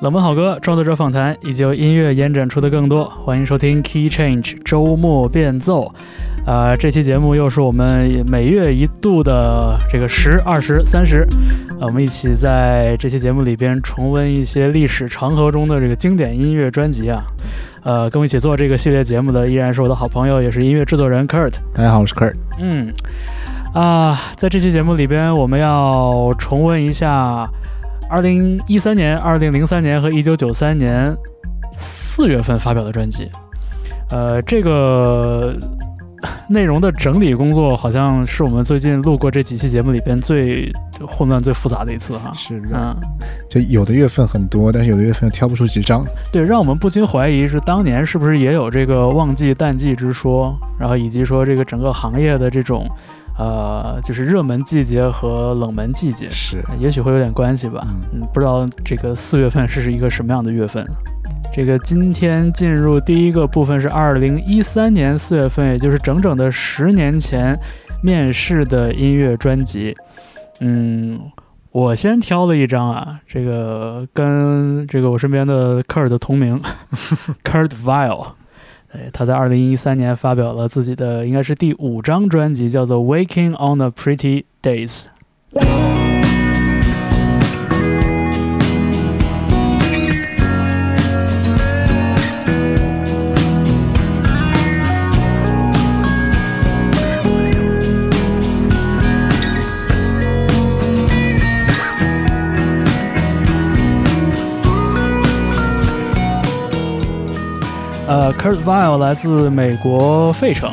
冷门好歌、创作者访谈以及由音乐延展出的更多，欢迎收听 Key Change 周末变奏。啊，这期节目又是我们每月一度的这个十、二十、三十，我们一起在这期节目里边重温一些历史长河中的这个经典音乐专辑啊。呃，跟我一起做这个系列节目的依然是我的好朋友，也是音乐制作人 Kurt。大家好，我是 Kurt。嗯，啊，在这期节目里边，我们要重温一下。二零一三年、二零零三年和一九九三年四月份发表的专辑，呃，这个内容的整理工作好像是我们最近录过这几期节目里边最混乱、最复杂的一次哈。是的，就有的月份很多，但是有的月份挑不出几张。对，让我们不禁怀疑是当年是不是也有这个旺季淡季之说，然后以及说这个整个行业的这种。呃，就是热门季节和冷门季节是，也许会有点关系吧。嗯，不知道这个四月份是一个什么样的月份。这个今天进入第一个部分是二零一三年四月份，也就是整整的十年前面试的音乐专辑。嗯，我先挑了一张啊，这个跟这个我身边的科尔的同名，Kurt Vile。哎，他在二零一三年发表了自己的应该是第五张专辑，叫做《Waking on the Pretty Days》。呃，Kurt Vile 来自美国费城，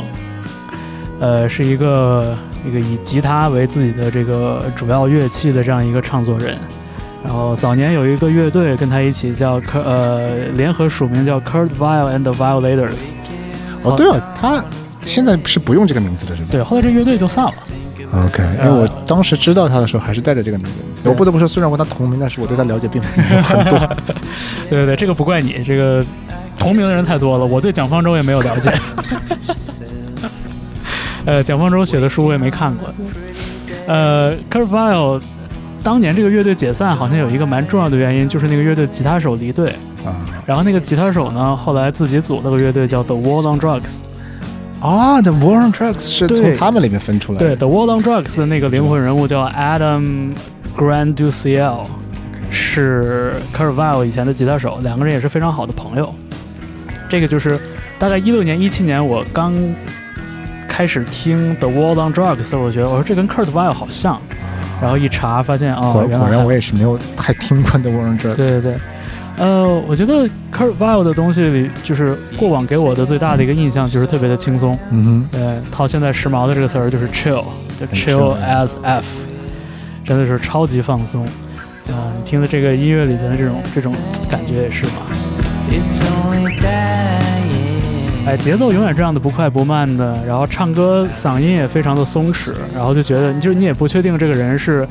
呃，是一个一个以吉他为自己的这个主要乐器的这样一个唱作人。然后早年有一个乐队跟他一起叫呃联合署名叫 Kurt Vile and the Violators。哦，对了，他现在是不用这个名字的是吗？对，后来这乐队就散了。OK，因为我当时知道他的时候还是带着这个名字。我不得不说，虽然跟他同名，但是我对他了解并没有很多。对对对，这个不怪你，这个。同名的人太多了，我对蒋方舟也没有了解。呃，蒋方舟写的书我也没看过。呃 Vile 当年这个乐队解散，好像有一个蛮重要的原因，就是那个乐队吉他手离队啊。然后那个吉他手呢，后来自己组了个乐队叫 The War on Drugs。啊，The War on Drugs 是从他们里面分出来的。对，The War on Drugs 的那个灵魂人物叫 Adam Grant Du Ciel，是 Vile 以前的吉他手，两个人也是非常好的朋友。这个就是大概一六年、一七年，我刚开始听 The World on Drugs，我觉得我说这跟 Kurt Vile 好像，然后一查发现哦，果然我也是没有太听过 The World on Drugs。对对对，呃，我觉得 Kurt Vile 的东西里，就是过往给我的最大的一个印象就是特别的轻松。嗯哼，对，套现在时髦的这个词儿就是 chill，就 chill as f，真的是超级放松。啊，你听的这个音乐里边的这种这种感觉也是嘛。哎，节奏永远这样的不快不慢的，然后唱歌嗓音也非常的松弛，然后就觉得，就是你也不确定这个人是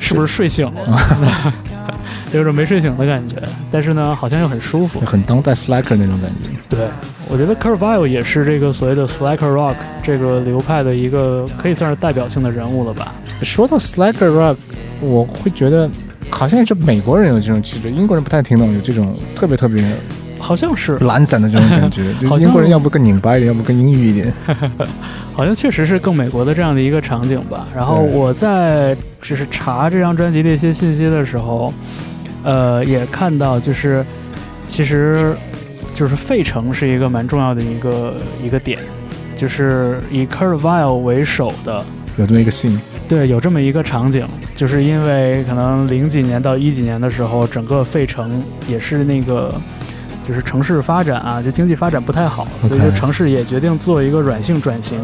是不是睡醒了，有种没睡醒的感觉，但是呢，好像又很舒服，很当代 Slacker 那种感觉。对，我觉得 Kurt Vile 也是这个所谓的 Slacker Rock 这个流派的一个可以算是代表性的人物了吧。说到 Slacker Rock，我会觉得好像就美国人有这种气质，英国人不太听懂，有这种特别特别。好像是懒散的这种感觉，就英国人要不更拧巴一点，要不更阴郁一点，好像确实是更美国的这样的一个场景吧。然后我在就是查这张专辑的一些信息的时候，呃，也看到就是其实就是费城是一个蛮重要的一个一个点，就是以 Kurt Vile 为首的有这么一个 scene，对，有这么一个场景，就是因为可能零几年到一几年的时候，整个费城也是那个。就是城市发展啊，就经济发展不太好，所以说城市也决定做一个软性转型，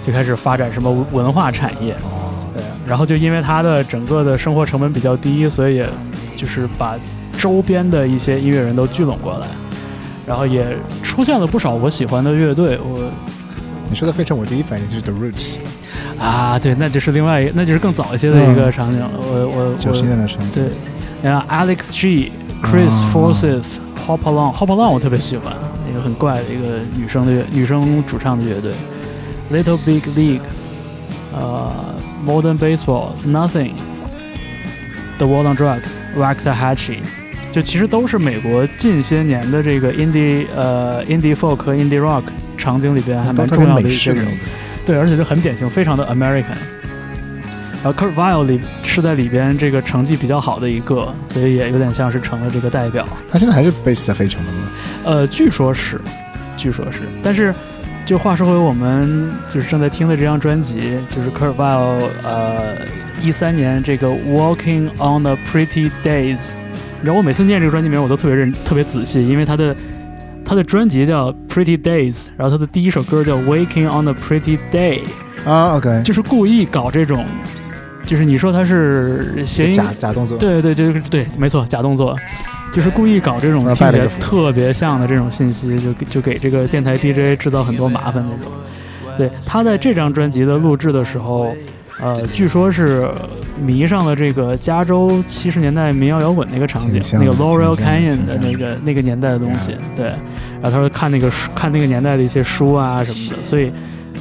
就开始发展什么文化产业。对，然后就因为它的整个的生活成本比较低，所以也就是把周边的一些音乐人都聚拢过来，然后也出现了不少我喜欢的乐队。我你说的费城，我第一反应就是 The Roots 啊，对，那就是另外一，那就是更早一些的一个场景了。我我九十年的场景，对，然后 Alex G、Chris Forces。Hop Along，Hop Along，我特别喜欢，一个很怪的一个女生的乐，女生主唱的乐队。Little Big League，呃，Modern Baseball，Nothing，The War on Drugs，Waxahachie，就其实都是美国近些年的这个 indie 呃 indie folk 和 indie rock 场景里边还蛮重要的一些人，对，而且就很典型，非常的 American。然后 Kurt Vile 里是在里边这个成绩比较好的一个，所以也有点像是成了这个代表。他现在还是 base 在费城的吗？呃，据说是，据说是。但是，就话说回我们就是正在听的这张专辑，就是 Kurt Vile 呃一三年这个 Walking on the Pretty Days。然后我每次念这个专辑名，我都特别认特别仔细，因为他的他的专辑叫 Pretty Days，然后他的第一首歌叫 Waking on the Pretty Day。啊，OK，就是故意搞这种。就是你说他是谐音假假动作，对对对，就是对，没错，假动作，就是故意搞这种听起来特别像的这种信息，就就给这个电台 DJ 制造很多麻烦那种。对，他在这张专辑的录制的时候，呃，据说是迷上了这个加州七十年代民谣摇滚那个场景，那个 Laurel Canyon 的那个那个年代的东西。对，然后他说看那个书，看那个年代的一些书啊什么的，所以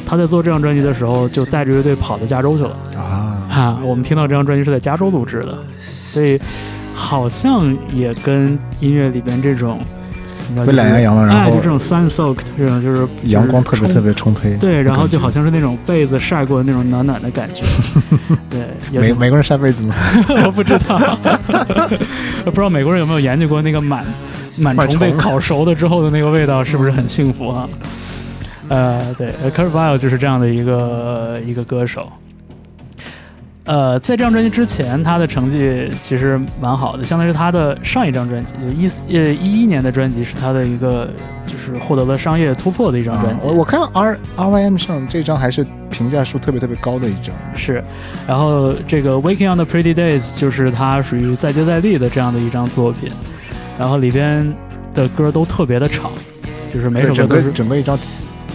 他在做这张专辑的时候，就带着乐队跑到加州去了啊。啊，我们听到这张专辑是在加州录制的，所以好像也跟音乐里边这种，被懒洋洋的，然后就这种 sun soaked 这种就是阳光特别特别充沛，对，然后就好像是那种被子晒过的那种暖暖的感觉，对，美美国人晒被子吗？我不知道，不知道美国人有没有研究过那个螨螨虫被烤熟了之后的那个味道是不是很幸福啊？呃，对 c u r v i l e 就是这样的一个一个歌手。呃，在这张专辑之前，他的成绩其实蛮好的，相当于他的上一张专辑，就一呃一一年的专辑是他的一个就是获得了商业突破的一张专辑。我我看 R R Y M 上这张还是评价数特别特别高的一张。是，然后这个 Waking on the Pretty Days 就是他属于再接再厉的这样的一张作品，然后里边的歌都特别的长，就是每首歌都是整个一张。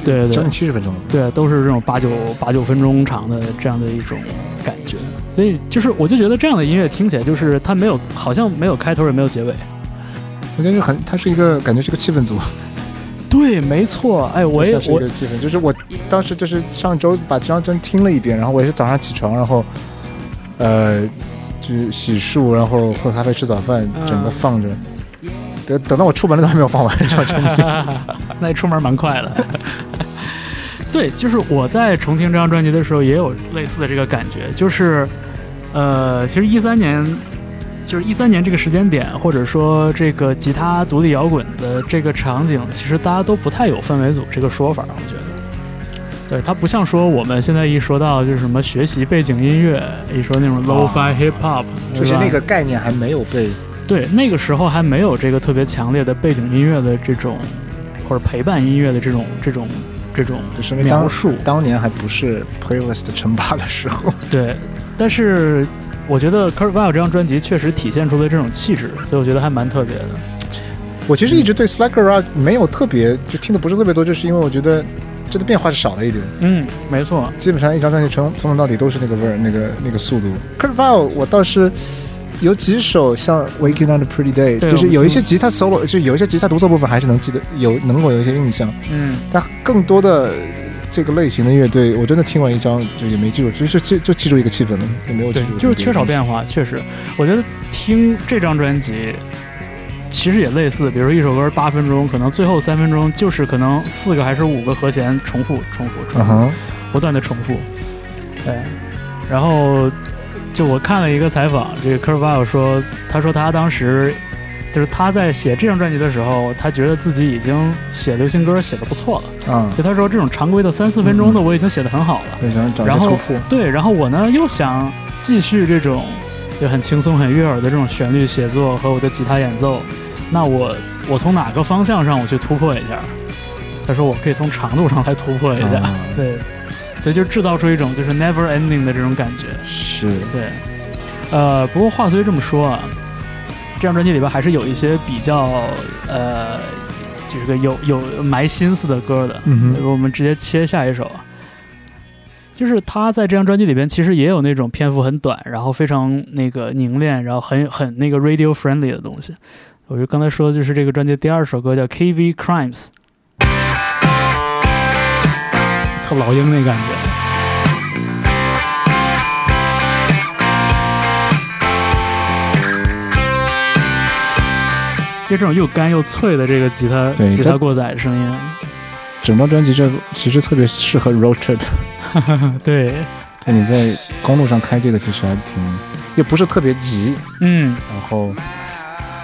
对对，将近七十分钟。对，都是这种八九八九分钟长的这样的一种感觉，所以就是我就觉得这样的音乐听起来就是它没有，好像没有开头也没有结尾。我觉得很，它是一个感觉是个气氛组。对，没错。哎，我也我气氛，就是我当时就是上周把这张专听了一遍，然后我也是早上起床，然后呃，就是洗漱，然后喝咖啡、吃早饭，整个放着。等等到我出门了都还没有放完这张专辑，那出门蛮快的。对，就是我在重听这张专辑的时候也有类似的这个感觉，就是，呃，其实一三年，就是一三年这个时间点，或者说这个吉他独立摇滚的这个场景，其实大家都不太有氛围组这个说法，我觉得，对，它不像说我们现在一说到就是什么学习背景音乐，一说那种 low-fi hip hop，就是那个概念还没有被。对，那个时候还没有这个特别强烈的背景音乐的这种，或者陪伴音乐的这种这种这种描述。当年还不是 playlist 称霸的时候。对，但是我觉得 Kurt Vile 这张专辑确实体现出了这种气质，所以我觉得还蛮特别的。我其实一直对 Slacker Rock 没有特别，就听的不是特别多，就是因为我觉得这的变化是少了一点。嗯，没错，基本上一张专辑从从头到底都是那个味儿，那个那个速度。Kurt Vile 我倒是。有几首像《Waking on the Pretty Day》，就是有一些吉他 solo，就有一些吉他独奏部分还是能记得，有能够有一些印象。嗯，但更多的这个类型的乐队，我真的听完一张就也没记住，就就记就记住一个气氛了，也没有记住。就是缺少变化，确实。我觉得听这张专辑其实也类似，比如说一首歌八分钟，可能最后三分钟就是可能四个还是五个和弦重复、重复、重复，不断的重复。对，然后。就我看了一个采访，这个 Kurt Vile 说，他说他当时就是他在写这张专辑的时候，他觉得自己已经写流行歌写的不错了啊。就他说这种常规的三四分钟的我已经写的很好了，然后对，然后我呢又想继续这种就很轻松很悦耳的这种旋律写作和我的吉他演奏，那我我从哪个方向上我去突破一下？他说我可以从长度上来突破一下，对。所以就制造出一种就是 never ending 的这种感觉，是对，呃，不过话虽这么说啊，这张专辑里边还是有一些比较呃，就是个有有埋心思的歌的。嗯我们直接切下一首，就是他在这张专辑里边其实也有那种篇幅很短，然后非常那个凝练，然后很很那个 radio friendly 的东西。我就刚才说的就是这个专辑第二首歌叫 KV Crimes。特老鹰那感觉。就这种又干又脆的这个吉他吉他过载声音。整张专辑这其实特别适合 road trip。对，就你在公路上开这个其实还挺，又不是特别急。嗯，然后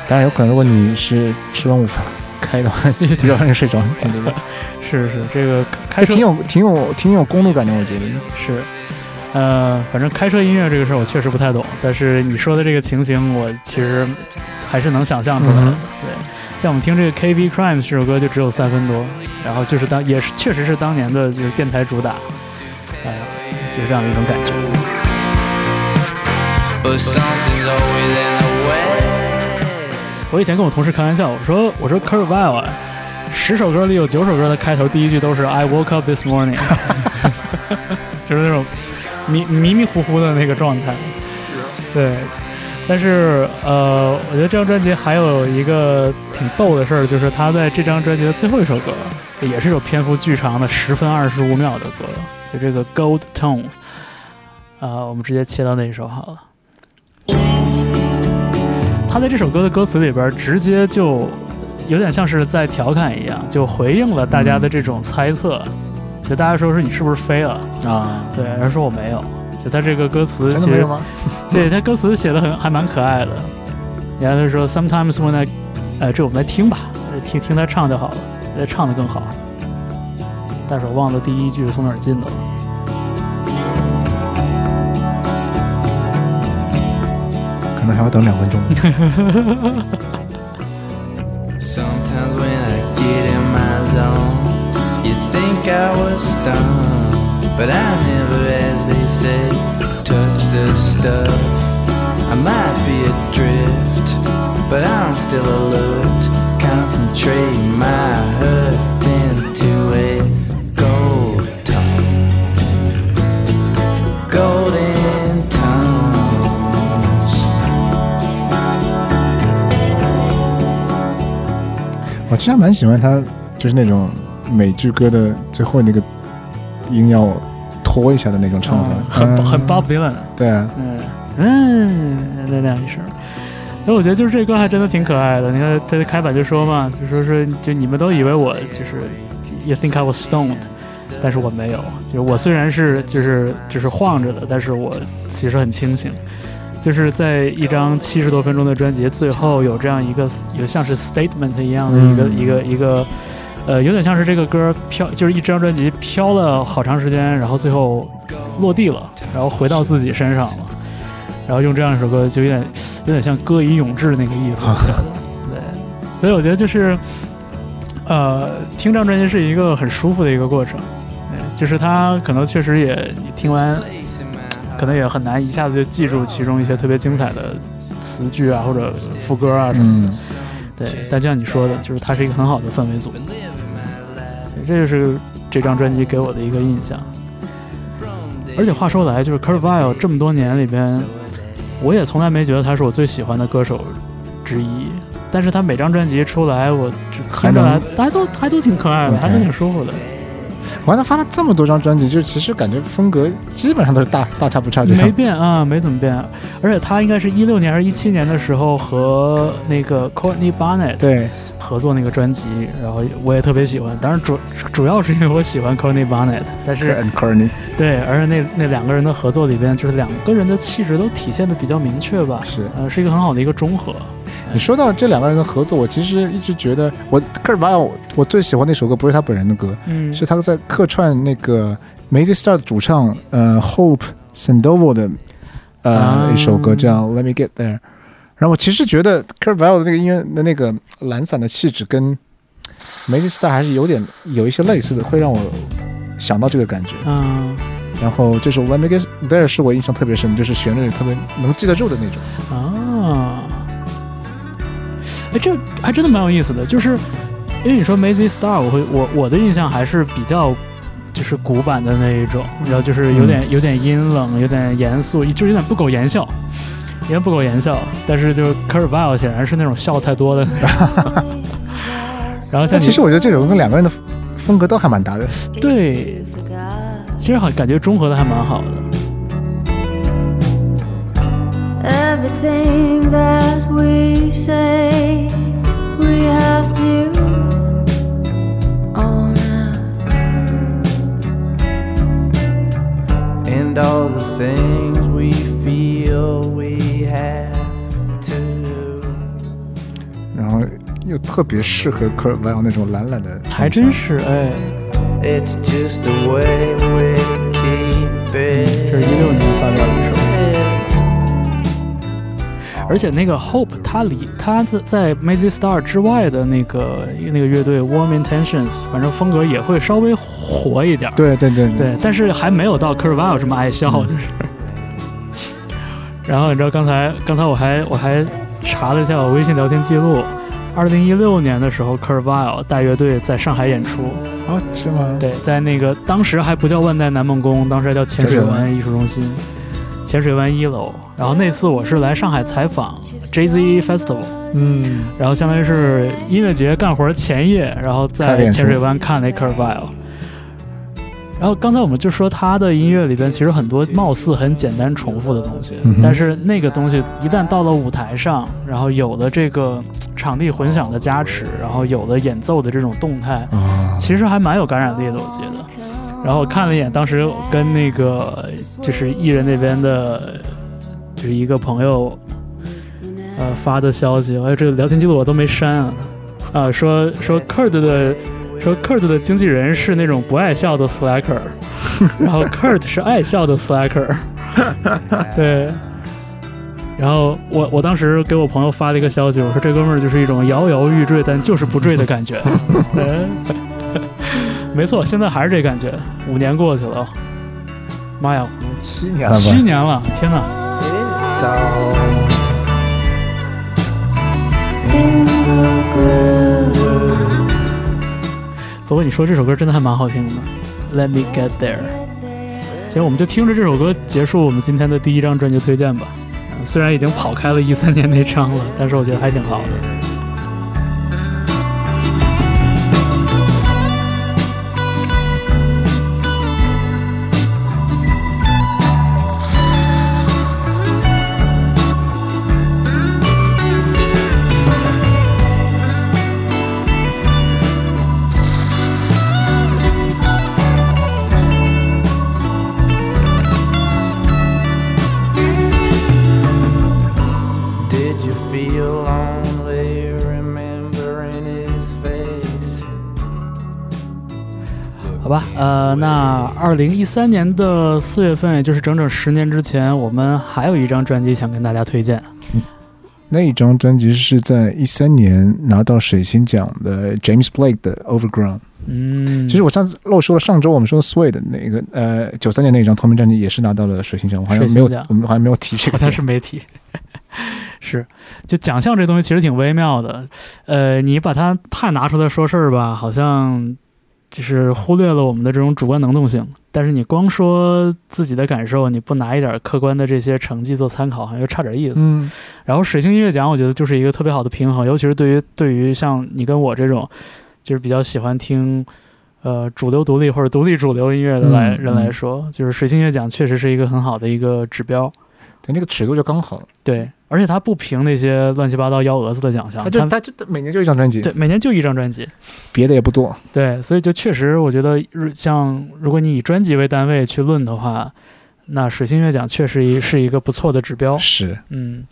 当然有可能，如果你是吃完午饭开的话，比较容易睡着。听这个，是是，这个开车挺有挺有挺有公路感的，我觉得是。呃，反正开车音乐这个事儿我确实不太懂，但是你说的这个情形，我其实还是能想象出来的。对，像我们听这个《K V Crimes》这首歌就只有三分多，然后就是当也是确实是当年的就是电台主打，呃，就是这样的一种感觉。我以前跟我同事开玩笑，我说我说 Curveball 啊，十首歌里有九首歌的开头第一句都是 I woke up this morning，就是那种。迷迷迷糊糊的那个状态，对，但是呃，我觉得这张专辑还有一个挺逗的事儿，就是他在这张专辑的最后一首歌，也是首篇幅巨长的十分二十五秒的歌，就这个 Gold Tone，啊，我们直接切到那一首好了。他在这首歌的歌词里边，直接就有点像是在调侃一样，就回应了大家的这种猜测。就大家说说你是不是飞了啊？对，人说我没有。就他这个歌词其实，对他歌词写的很还蛮可爱的。然后他说，Sometimes when I，呃，这我们来听吧，听听他唱就好了，他唱的更好。但是我忘了第一句是从哪儿进的了。可能还要等两分钟。I 我其实蛮喜欢他，就是那种美剧歌的最后那个音要拖一下的那种唱法，很很 Bob Dylan。对啊，嗯嗯，那那样一声。所以我觉得就是这歌还真的挺可爱的。你看他的开版就说嘛，就说是就你们都以为我就是 You think I was stoned，但是我没有。就我虽然是就是就是晃着的，但是我其实很清醒。就是在一张七十多分钟的专辑最后有这样一个有像是 statement 一样的一个一个一个。呃，有点像是这个歌飘，就是一张专辑飘了好长时间，然后最后落地了，然后回到自己身上了，然后用这样一首歌，就有点有点像歌以咏志那个意思。对，所以我觉得就是，呃，听这张专辑是一个很舒服的一个过程。对，就是它可能确实也，你听完可能也很难一下子就记住其中一些特别精彩的词句啊，或者副歌啊什么的。对，但就像你说的，就是它是一个很好的氛围组。这就是这张专辑给我的一个印象。而且话说来，就是 Kurt Vile 这么多年里边，我也从来没觉得他是我最喜欢的歌手之一。但是他每张专辑出来，我听着来，大家都还都挺可爱的，还都挺舒服的。完，他发了这么多张专辑，就其实感觉风格基本上都是大大差不差，没变啊，没怎么变。而且他应该是一六年还是一七年的时候和那个 Courtney Barnett 对合作那个专辑，然后我也特别喜欢。当然主主要是因为我喜欢 Courtney Barnett，但是 Courtney 对，而且那那两个人的合作里边，就是两个人的气质都体现的比较明确吧，是呃，是一个很好的一个中和。你说到这两个人的合作，我其实一直觉得，我科尔巴尔，我最喜欢那首歌不是他本人的歌，嗯，是他在客串那个 Mazy Star 主唱呃 Hope Sandoval 的呃一首歌叫 Let Me Get There。然后我其实觉得科尔巴尔的那个音乐的那个懒散的气质跟 Mazy Star 还是有点有一些类似的，会让我想到这个感觉。嗯，然后这首 Let Me Get There 是我印象特别深，就是旋律特别能记得住的那种。啊。哎，这还真的蛮有意思的，就是因为你说 Mazy Star，我会我我的印象还是比较就是古板的那一种，然后就是有点有点阴冷，有点严肃，就有点不苟言笑，有点不苟言笑。但是就是 k u r v i l e 显然是那种笑太多的。然后像其实我觉得这首歌跟两个人的风格都还蛮搭的。对，其实好感觉中和的还蛮好的。Everything that we say and all the things we feel we have to。然后又特别适合科尔维奥那种懒懒的，还真是哎。It's just the way we keep it it。这是一六年发表的。而且那个 Hope，他离他在在 Mazy Star 之外的那个那个乐队 Warm Intentions，反正风格也会稍微活一点。对对对对，但是还没有到 Curveball 这么爱笑，就是。然后你知道刚才刚才我还我还查了一下我微信聊天记录，二零一六年的时候 Curveball 带乐队在上海演出。啊，是吗？对，在那个当时还不叫万代南梦宫，当时还叫浅水湾艺术中心。浅水湾一楼，然后那次我是来上海采访 J Z Festival，嗯，然后相当于是音乐节干活前夜，然后在浅水湾看了 Curveball，然后刚才我们就说他的音乐里边其实很多貌似很简单重复的东西，但是那个东西一旦到了舞台上，然后有了这个场地混响的加持，然后有了演奏的这种动态，其实还蛮有感染力的，我觉得。然后我看了一眼，当时跟那个就是艺人那边的，就是一个朋友，呃发的消息，哎，这个聊天记录我都没删啊，啊，说说 Kurt 的，说 Kurt 的经纪人是那种不爱笑的 Slacker，然后 Kurt 是爱笑的 Slacker，对，然后我我当时给我朋友发了一个消息，我说这哥们儿就是一种摇摇欲坠但就是不坠的感觉。没错，现在还是这感觉。五年过去了，妈呀，七年了，七年了，天哪！不过你说这首歌真的还蛮好听的，Let me get there。行，我们就听着这首歌结束我们今天的第一张专辑推荐吧。虽然已经跑开了一三年那张了，但是我觉得还挺好的。二零一三年的四月份，也就是整整十年之前，我们还有一张专辑想跟大家推荐。那一张专辑是在一三年拿到水星奖的 James Blake 的 Overground。嗯，其实我上次漏说了，上周我们说 Sway 的那个呃九三年那一张同名专辑也是拿到了水星奖，我好像没有，我们好像没有提这个，好像是没提。是，就奖项这东西其实挺微妙的，呃，你把它太拿出来说事儿吧，好像。就是忽略了我们的这种主观能动性，但是你光说自己的感受，你不拿一点客观的这些成绩做参考，好像又差点意思。嗯。然后水星音乐奖，我觉得就是一个特别好的平衡，尤其是对于对于像你跟我这种，就是比较喜欢听，呃，主流独立或者独立主流音乐的来人来说，就是水星音乐奖确实是一个很好的一个指标。对，那个尺度就刚好。对。而且他不评那些乱七八糟幺蛾子的奖项，他就他就每年就一张专辑，对，每年就一张专辑，别的也不多。对，所以就确实，我觉得像如果你以专辑为单位去论的话，那水星乐奖确实一是一个不错的指标。是，嗯，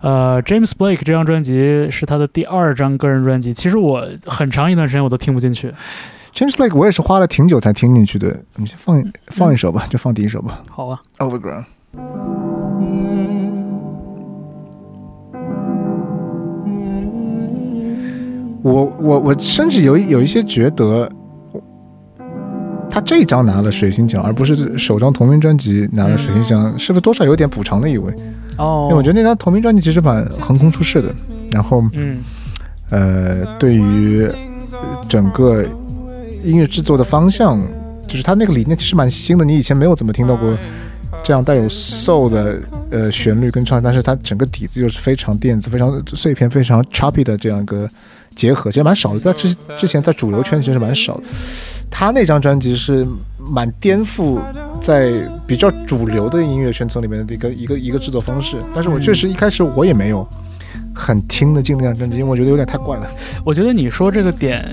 呃，James Blake 这张专辑是他的第二张个人专辑，其实我很长一段时间我都听不进去。James Blake 我也是花了挺久才听进去的，我们先放放一首吧，就放第一首吧。好啊，Overground。我我我甚至有有一些觉得，他这张拿了水星奖，而不是首张同名专辑拿了水星奖，是不是多少有点补偿的意味？哦，因为我觉得那张同名专辑其实蛮横空出世的，然后，嗯，呃，对于整个音乐制作的方向，就是他那个理念其实蛮新的，你以前没有怎么听到过这样带有 soul 的呃旋律跟唱，但是它整个底子又是非常电子、非常碎片、非常 choppy 的这样一个。结合其实蛮少的，在之之前在主流圈其实蛮少的。他那张专辑是蛮颠覆在比较主流的音乐圈层里面的一个一个一个制作方式。但是我确实一开始我也没有很听得进那张专辑，因为我觉得有点太怪了。我觉得你说这个点，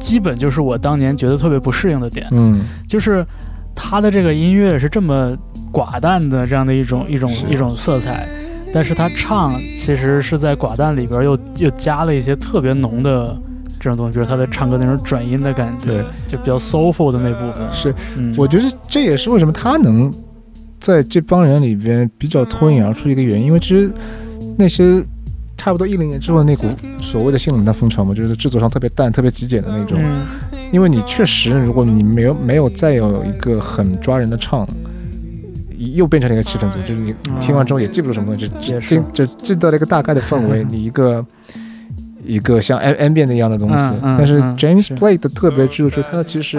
基本就是我当年觉得特别不适应的点。嗯，就是他的这个音乐是这么寡淡的这样的一种一种一种色彩。但是他唱其实是在寡淡里边又又加了一些特别浓的这种东西，比如他在唱歌那种转音的感觉，对，就比较 soulful 的那部分。是，嗯，我觉得这也是为什么他能在这帮人里边比较脱颖而出的一个原因，因为其实那些差不多一零年之后的那股所谓的性冷淡风潮嘛，就是制作上特别淡、特别极简的那种。嗯因为你确实，如果你没有没有再有一个很抓人的唱，又变成了一个气氛组，就是你嗯听完之后也记不住什么东西，只也是。只听只记得了一个大概的氛围，你一个。一个像 M N 变的一样的东西，嗯嗯但是嗯 James 是。Blake 的特别之处就是他其实，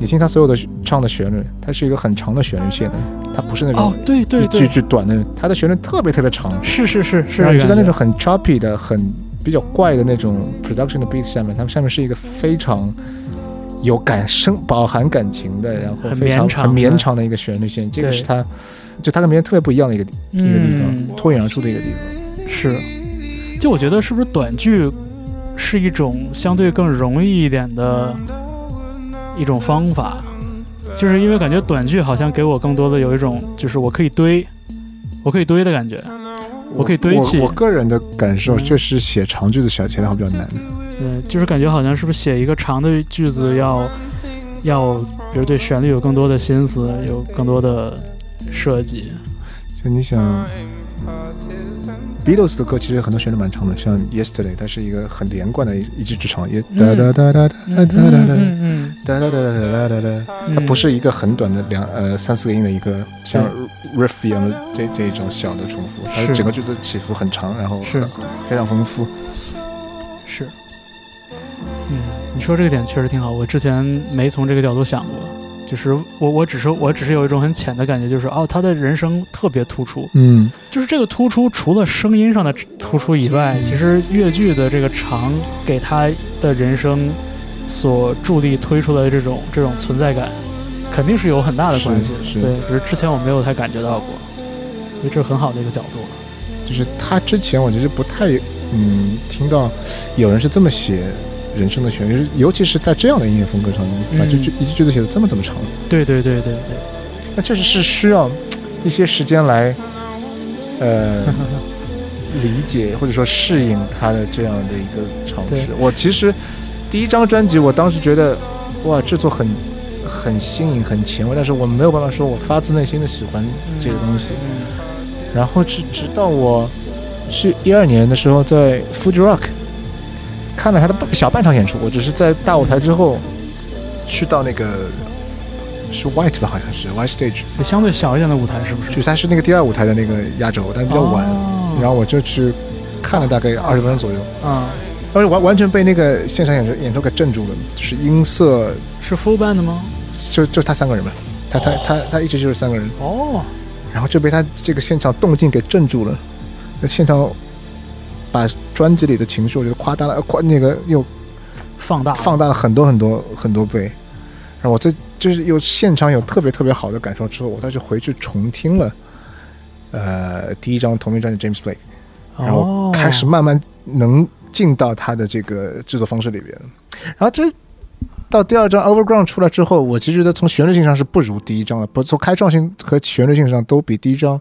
你听他所有的唱的旋律，它是一个很长的旋律线的，它不是那种哦，对对一句，句短的，它的旋律特别特别长，是是是是。然后就在那种很 choppy 的、很比较怪的那种 production 的 beat 下面，它们下面是一个非常有感生、饱含感情的，然后很非常绵长很绵长的一个旋律线。这个是它，就它跟别人特别不一样的一个、一个地方，嗯，脱颖而出的一个地方。是，就我觉得是不是短剧是一种相对更容易一点的一种方法，就是因为感觉短剧好像给我更多的有一种就是我可以堆，我可以堆的感觉，我可以堆砌我我个人的感受嗯确实写长句子写起来会比较难。对，就是感觉好像是不是写一个长的句子要要，比如对旋律有更多的心思，有更多的设计，就你想，Beatles 的歌其实很多旋律蛮长的，像 Yesterday，它是一个很连贯的一一句之长，也哒哒哒哒哒哒哒哒哒嗯哒哒哒哒哒哒哒。嗯，它不是一个很短的两呃三四个音的一个像 riff 一样的这这种小的重复，它是。整个句子起伏很长，然后是。很非常丰富。是，嗯，你说这个点确实挺好，我之前没从这个角度想过。就是我，我只是我只是有一种很浅的感觉，就是哦，他的人声特别突出，嗯，就是这个突出，除了声音上的突出以外，其实越剧的这个长给他的人生所助力推出的这种这种存在感，肯定是有很大的关系对，只是之前我没有太感觉到过，所以这是很好的一个角度。就是他之前我其实不太嗯听到有人是这么写人生的旋律，尤其是在这样的音乐风格上，把这嗯句一句句子写的这么这么长，对对对对。对，那确实是需要一些时间来呃 理解或者说适应他的这样的一个尝试。我其实第一张专辑，我当时觉得哇，制作很很新颖、很前卫，但是我没有办法说我发自内心的喜欢这个东西。嗯然后直直到我是一二年的时候在 Fuji Rock 看了他的半小半场演出，我只是在大舞台之后去到那个是 White 吧，好像是 White Stage，就相对小一点的舞台是不是？就是它是那个第二舞台的那个压轴，但是比较晚，哦、然后我就去看了大概二十分钟左右，啊、而且完完全被那个现场演出演出给镇住了，就是音色。是 full band 的吗？就就他三个人嘛，他他他他一直就是三个人，哦，然后就被他这个现场动静给镇住了，那现场把专辑里的情绪我觉得夸大了，呃夸那个又放大放大了很多很多很多倍，然后我这就是有现场有特别特别好的感受之后，我再去回去重听了，呃，第一张同名专辑 James Blake，然后开始哦慢慢能进到他的这个制作方式里边，然后这。到第二张 Overground 出来之后，我其实觉得从旋律性上是不如第一张的，不从开创性和旋律性上都比第一张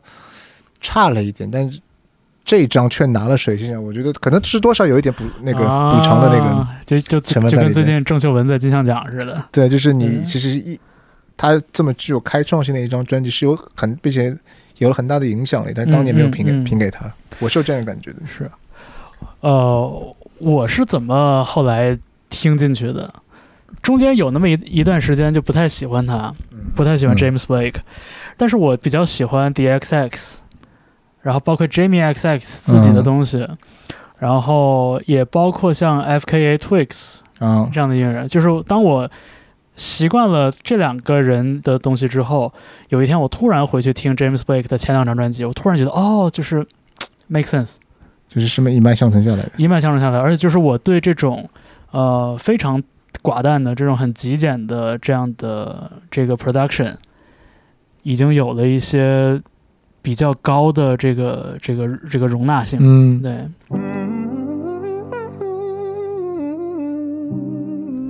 差了一点，但是这一张却拿了水晶奖，我觉得可能是多少有一点补那个补偿的那个，啊就就就跟最近郑秀文在金像奖似的。对，就是你嗯其实一他这么具有开创性的一张专辑是有很并且有了很大的影响力，但是当年没有评给、嗯嗯嗯评给他，我是有这样的感觉的。是，呃，我是怎么后来听进去的？中间有那么一一段时间就不太喜欢他，不太喜欢嗯 James Blake，、但是我比较喜欢 The XX，然后包括 Jamie XX 自己的嗯东西，然后也包括像 FKA Twigs 啊，这样的音乐人。就是当我习惯了这两个人的东西之后，有一天我突然回去听 James Blake 的前两张专辑，我突然觉得哦，就是 make sense。就是这么一脉相承下来的。一脉相承下来，而且就是我对这种呃非常寡淡的这种很极简的这样的这个 production，已经有了一些比较高的这个这个这个容纳性。嗯，对，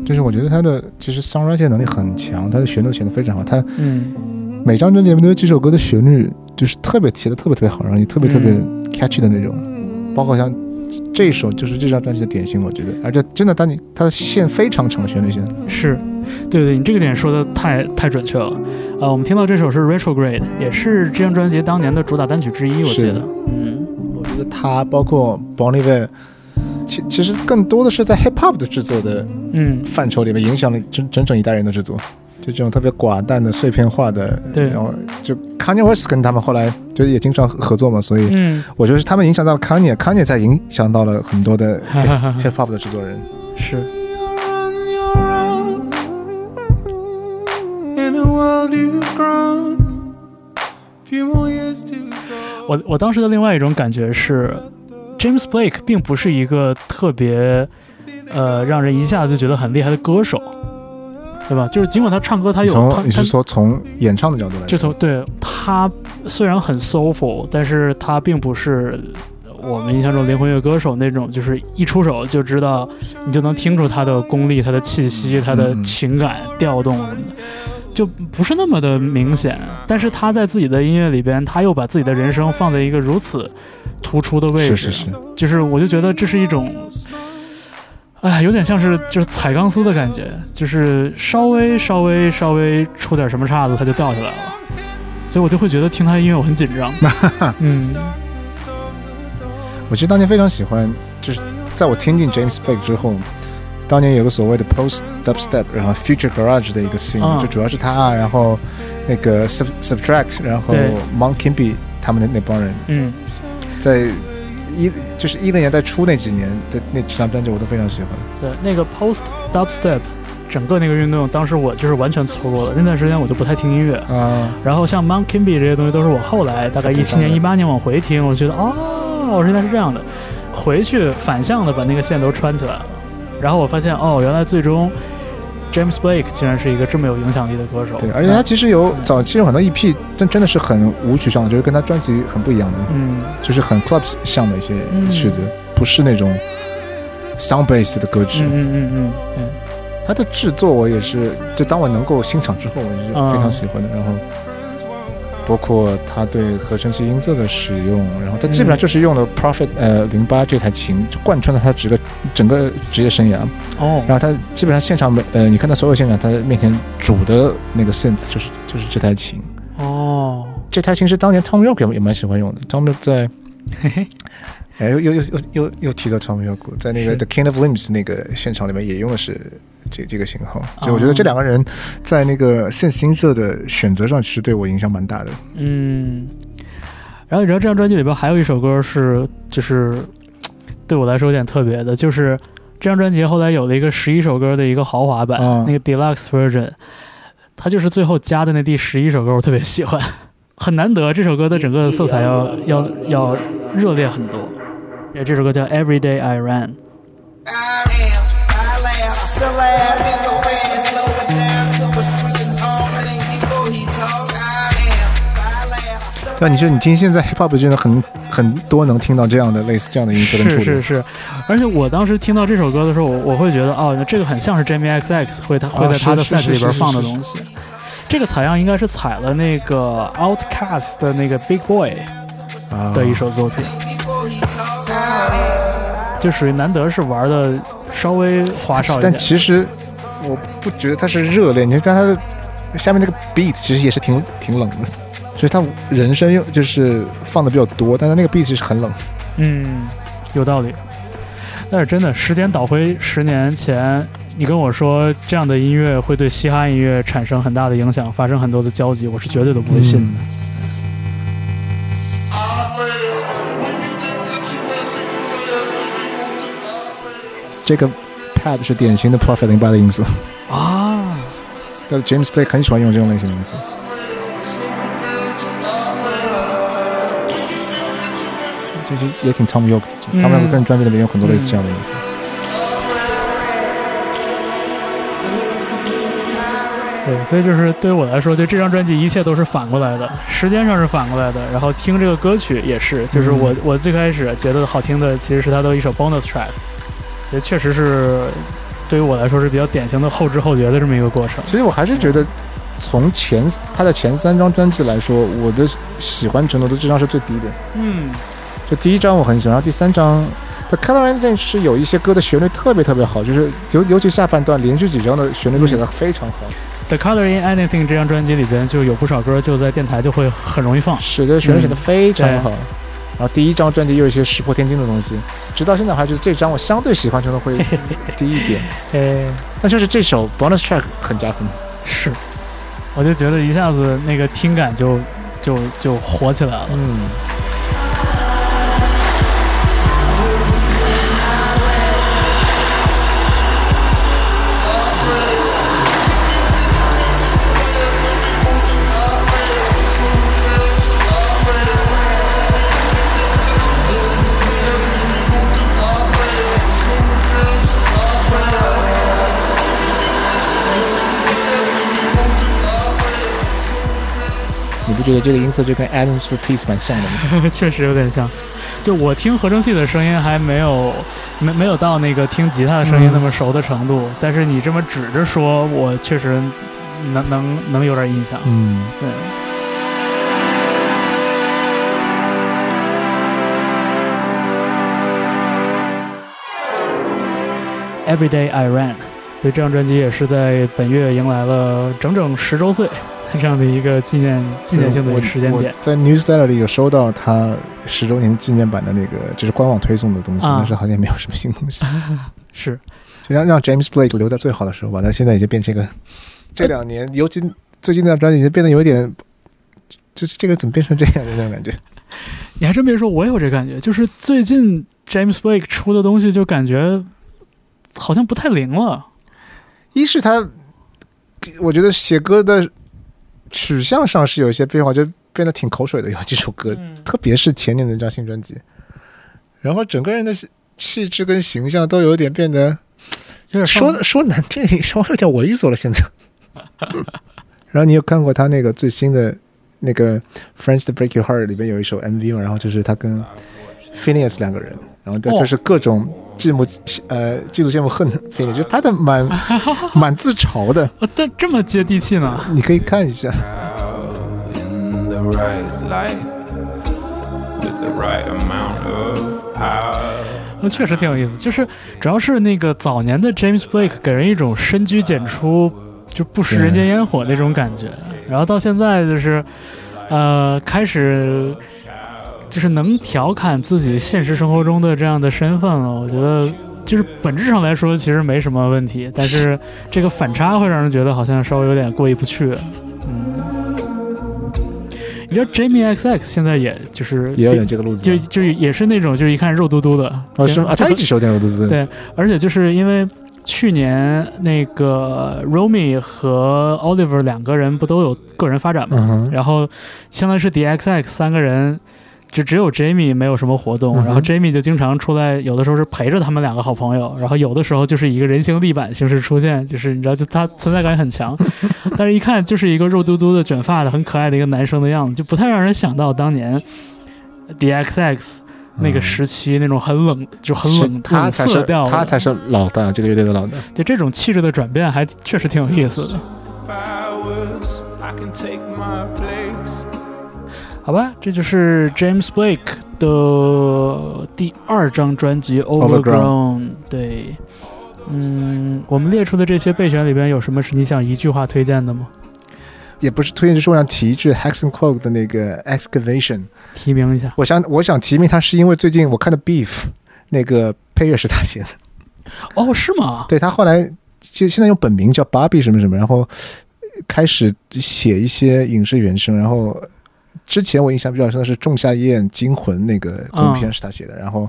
就是我觉得他的其实 songwriting 能力很强，他的旋律写的非常好，他嗯。每张专辑里面都有几首歌的旋律就是特别写的特别特别好，然后也特别特别 catchy 的那种，包括像这一首就是这张专辑的典型，我觉得，而且真的，当你他的线非常长的旋律线，是，对对，你这个点说的太太准确了。呃，我们听到这首是 Retrograde，也是这张专辑当年的主打单曲之一，我记得。嗯，我觉得它包括 Bon Iver，其其实更多的是在 Hip Hop 的制作的嗯范畴里面影响了整整整一代人的制作。就这种特别寡淡的碎片化的，对，然后就 Kanye West 跟他们后来就也经常合作嘛，所以，嗯，我觉得他们影响到了 Kanye，Kanye 在影响到了很多的 Hip Hop 的制作人，是。我我当时的另外一种感觉是，James Blake 并不是一个特别，呃，让人一下子就觉得很厉害的歌手。对吧？就是尽管他唱歌，他有他，你是说从演唱的角度来，就从对他虽然很 soulful，但是他并不是我们印象中灵魂乐歌手那种，就是一出手就知道，你就能听出他的功力、他的气息、他的情感调动什么的，就不是那么的明显。但是他在自己的音乐里边，他又把自己的人生放在一个如此突出的位置，是是是，就是我就觉得这是一种。哎，有点像是就是踩钢丝的感觉，就是稍微稍微稍微出点什么岔子，它就掉下来了，所以我就会觉得听他音乐我很紧张。嗯，我其实当年非常喜欢，就是在我听进 James Blake 之后，当年有个所谓的 Post Dubstep，然后 Future Garage 的一个 scene，就主要是他，然后那个 Sub Subtract，然后 Monkey B 他们的那帮人，嗯，在。一就是一零年代初那几年的那几张专辑，我都非常喜欢。对，那个 Post Dubstep，整个那个运动，当时我就是完全错过了。那段时间我就不太听音乐啊。然后像 Monk Kimby 这些东西，都是我后来大概一七年、一八年往回听，我觉得哦，原来是这样的。回去反向的把那个线都穿起来了，然后我发现哦，原来最终。James Blake 竟然是一个这么有影响力的歌手，对，而且他其实有早期有很多 EP，真真的是很舞曲向的，就是跟他专辑很不一样的，嗯，就是很 clubs 向的一些曲子，不是那种 sound bass 的歌曲，嗯嗯嗯嗯，他的制作我也是，就当我能够欣赏之后，我是非常喜欢的，然后。包括他对合成器音色的使用，然后他基本上就是用了 Prophet 呃零八这台琴，就贯穿了他整个整个职业生涯。哦，然后他基本上现场没呃，你看他所有现场，他面前主的那个 synth 就是就是这台琴。哦，这台琴是当年 Tom York 也蛮喜欢用的。Tom York 在，哎又又又又又又提到 Tom York，在那个 The King of Limbs 那个现场里面也用的是。这这个型号，就我觉得这两个人在那个线音色的选择上，其实对我影响蛮大的。嗯，然后你知道这张专辑里边还有一首歌是，就是对我来说有点特别的，就是这张专辑后来有了一个十一首歌的一个豪华版，那个 Deluxe Version，它就是最后加的那第十一首歌，我特别喜欢，很难得，这首歌的整个色彩要要要热烈很多。这首歌叫 Every Day I Ran。对，你说你听现在 hip hop 真的很很多能听到这样的类似这样的音色的处理，是是是。而且我当时听到这首歌的时候，我我会觉得哦，那这个很像是 Jamie XX 会他会在他的 set 里边放的东西。这个采样应该是采了那个 Outcast 的那个 Big Boy 的一首作品，就属于难得是玩的稍微花哨一点。但其实我不觉得它是热烈，你看它的下面那个 beat 其实也是挺挺冷的。所以他人声又就是放的比较多，但是那个 beat 其实很冷。嗯，有道理。但是真的，时间倒回十年前，你跟我说这样的音乐会对嘻哈音乐产生很大的影响，发生很多的交集，我是绝对都不会信的。这个 pad 是典型的 Prophet 零八的音色啊，但 James Blake 很喜欢用这种类型的音色。这些也挺 Tom York 的，他们两个个人专辑里面有很多类似这样的音色。对，所以就是对于我来说，就这张专辑一切都是反过来的，时间上是反过来的，然后听这个歌曲也是，就是我我最开始觉得好听的其实是他的一首 bonus track，也确实是对于我来说是比较典型的后知后觉的这么一个过程。其实我还是觉得从前他的前三张专辑来说，我的喜欢程度的这张是最低的。嗯，就第一张我很喜欢，然后第三张《The Color Anything》是有一些歌的旋律特别特别好，就是尤尤其下半段连续几张的旋律都写得非常好。The Color in Anything 这张专辑里边就有不少歌就在电台就会很容易放。是的，旋律写得非常对好。然后第一张专辑又有一些石破天惊的东西，直到现在还觉得这张我相对喜欢程度会 低一点，哎，但就是这首 bonus track 很加分。是，我就觉得一下子那个听感就就就火起来了。嗯，你不觉得这个音色就跟 Adams for Peace 蛮像的吗？确实有点像。就我听合成器的声音还没有没没有到那个听吉他的声音那么熟的程度，但是你这么指着说，我确实能能能有点印象。嗯，对。Everyday I Ran，所以这张专辑也是在本月迎来了整整十周岁这样的一个纪念纪念性的时间点我。在 Newsletter 里有收到他十周年纪念版的那个，就是官网推送的东西，啊但是好像没有什么新东西。是，就让让 James Blake 留在最好的时候吧，他现在已经变成一个，这两年，尤其最近那张专辑已经变得有点，就是这个怎么变成这样的那种感觉？你还真别说，我也有这感觉，就是最近 James Blake 出的东西就感觉好像不太灵了。一是他，我觉得写歌的取向上是有一些变化，就变得挺口水的，有几首歌，嗯特别是前年的那张新专辑，然后整个人的气质跟形象都有点变得有点说说难听点，稍微有点猥琐了。现在，然后你有看过他那个最新的那个《Friends to Break Your Heart》里边有一首 MV 吗？然后就是他跟 Phineas 两个人，然后哦就是各种嫉慕呃嫉妒羡慕恨 Phineas，就拍的蛮 蛮自嘲的，啊，这这么接地气呢？你可以看一下。那确实挺有意思，就是主要是那个早年的 James Blake 给人一种深居简出，就不食人间烟火那种感觉，然后到现在就是，呃，开始就是能调侃自己现实生活中的这样的身份了。我觉得就是本质上来说其实没什么问题，但是这个反差会让人觉得好像稍微有点过意不去。嗯，你知道 Jamie XX 现在也就是也有点这个路子吗，就就也是那种就是一看肉嘟嘟的，哦是吗？他一直有点我对对对而且就是因为去年那个 Romy 和 Oliver 两个人不都有个人发展嘛，嗯，然后相当于是 DXX 三个人。就只有 Jamie 没有什么活动，然后 Jamie 就经常出来，有的时候是陪着他们两个好朋友，然后有的时候就是以一个人形立板形式出现，就是你知道，就他存在感很强，但是一看就是一个肉嘟嘟的卷发的很可爱的一个男生的样子，就不太让人想到当年 DXX 那个时期那种很冷，就很冷冷他才是色调，他才是老大，这个乐队的老大。就这种气质的转变还确实挺有意思的。好吧，这就是 James Blake 的第二张专辑《Overgrown》。对，嗯，我们列出的这些备选里边有什么是你想一句话推荐的吗？也不是推荐，就是我想提一句 Hexen Cloak 的那个 Excavation。提名一下。我想我想提名他，是因为最近我看的 Beef 那个配乐是他写的。哦，是吗？对他后来就现在用本名叫 Bobby 什么什么，然后开始写一些影视原声，然后之前我印象比较深的是《仲夏夜惊魂》那个公片是他写的，然后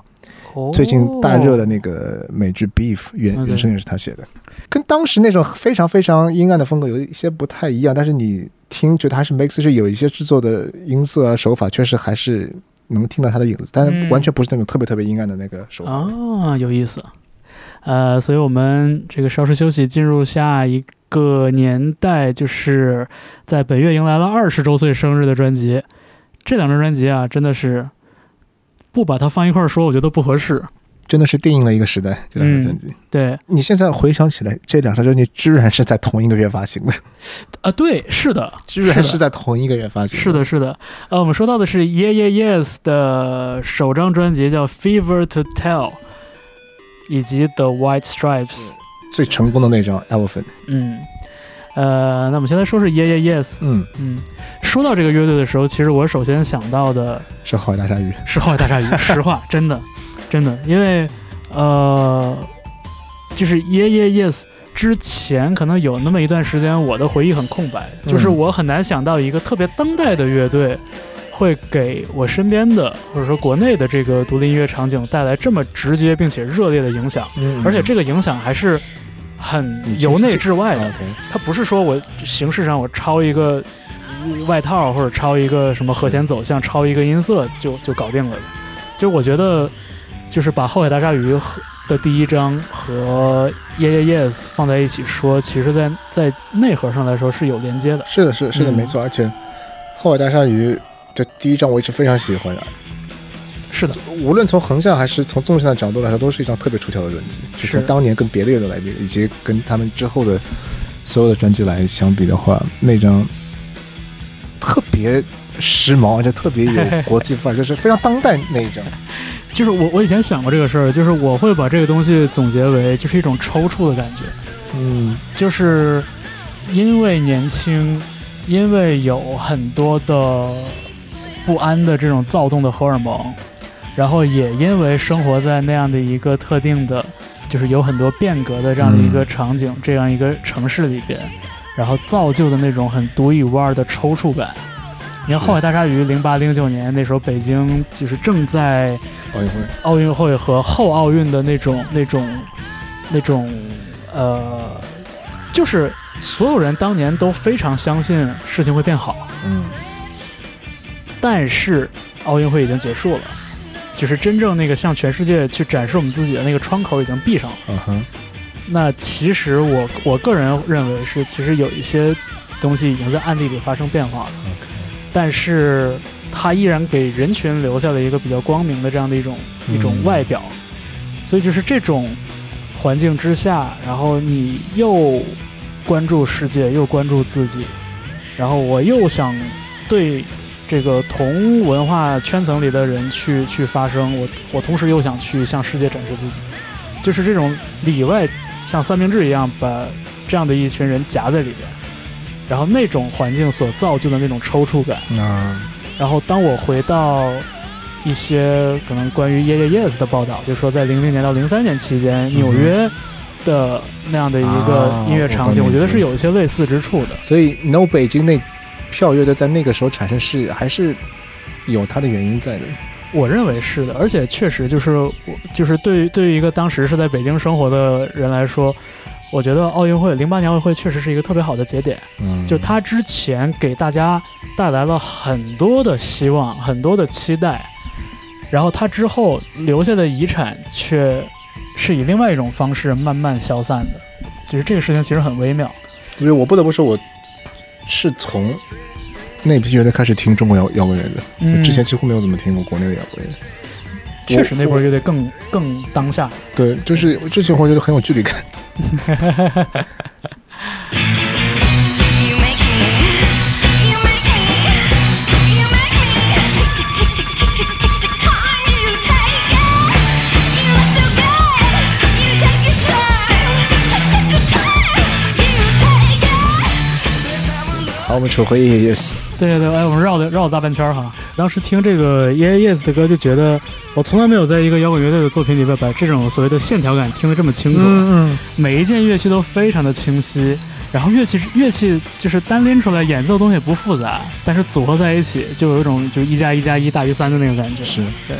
哦最近大热的那个美剧《Beef》原原声也是他写的，跟当时那种非常非常阴暗的风格有一些不太一样，但是你听觉得还是 Max 是有一些制作的音色啊手法，确实还是能听到他的影子，但完全不是那种特别特别阴暗的那个手法。啊，有意思。呃，所以我们这个稍事休息，进入下一个年代，就是在本月迎来了二十周岁生日的专辑。这两张专辑啊，真的是不把它放一块儿说，我觉得不合适。真的是定义了一个时代。这两张专辑，对你现在回想起来，这两张专辑居然是在同一个月发行的，啊，对，是的，居然是在同一个月发行。是的，，是的。呃，我们说到的是 Yeah Yeah Yes 的首张专辑叫《Fever to Tell》，以及 The White Stripes。最成功的那张《Elephant》。嗯，呃，那我们先来说是 Yeah Yeah Yes。嗯，嗯，说到这个乐队的时候，其实我首先想到的是浩海大鲨鱼。是后海大鲨鱼，实话，真的，真的，因为呃，就是 Yeah Yeah Yes 之前可能有那么一段时间，我的回忆很空白，嗯就是我很难想到一个特别当代的乐队。会给我身边的或者说国内的这个独立音乐场景带来这么直接并且热烈的影响，嗯而且这个影响还是很由内至外的。它不是说我形式上我抄一个外套或者抄一个什么和弦走向，抄一个音色就就搞定了的。就我觉得，就是把后海大鲨鱼和的第一章和 Yeah Yeah Yes 放在一起说，其实在在内核上来说是有连接的。是的，是的是的，嗯没错。而且后海大鲨鱼的第一张我一直非常喜欢的，是的，无论从横向还是从纵向的角度来说，都是一张特别出挑的专辑。就是从当年跟别的乐队来比，以及跟他们之后的所有的专辑来相比的话，那张特别时髦，而且特别有 国际范儿，就是非常当代那一张。就是我我以前想过这个事儿，就是我会把这个东西总结为就是一种抽搐的感觉。嗯就是因为年轻，因为有很多的不安的这种躁动的荷尔蒙，然后也因为生活在那样的一个特定的，就是有很多变革的这样的一个场景，这样一个城市里边，然后造就的那种很独一无二的抽搐感。你看《后海大鲨鱼》零八零九年那时候，北京就是正在奥运会，奥运会和后奥运的那种、那种、那种，呃，就是所有人当年都非常相信事情会变好，嗯但是奥运会已经结束了，就是真正那个向全世界去展示我们自己的那个窗口已经闭上了。嗯哼，那其实我我个人认为是，其实有一些东西已经在暗地里发生变化了。但是它依然给人群留下了一个比较光明的这样的一种、一种嗯外表，所以就是这种环境之下，然后你又关注世界，又关注自己，然后我又想对这个同文化圈层里的人去去发声，我我同时又想去向世界展示自己，就是这种里外像三明治一样把这样的一群人夹在里边。然后那种环境所造就的那种抽搐感，啊，然后当我回到一些可能关于 Yeah Yeah Yes 的报道，就是说在零零年到零三年期间，纽约的那样的一个啊音乐场景，我觉得是有一些类似之处的。所以 No 北京那票乐队在那个时候产生是还是有它的原因在的。我认为是的，而且确实就是我就是对于对于一个当时是在北京生活的人来说，我觉得奥运会零八年奥运会确实是一个特别好的节点。嗯，就它之前给大家带来了很多的希望，很多的期待，然后它之后留下的遗产却是以另外一种方式慢慢消散的，就是这个事情其实很微妙。因为我不得不说，我是从那批乐队开始听中国摇摇滚乐的，嗯，之前几乎没有怎么听过国内的摇滚乐。确实那波乐队更更当下。对，就是之前我觉得很有距离感。我们扯回 Yes Yes。对对对，哎，我们绕了绕了大半圈哈。当时听这个 Yes 的歌，就觉得我从来没有在一个摇滚乐队的作品里边把这种所谓的线条感听得这么清楚。嗯每一件乐器都非常的清晰，然后乐器乐器就是单拎出来演奏的东西也不复杂，但是组合在一起就有一种就一加一加一大于三的那个感觉。是对，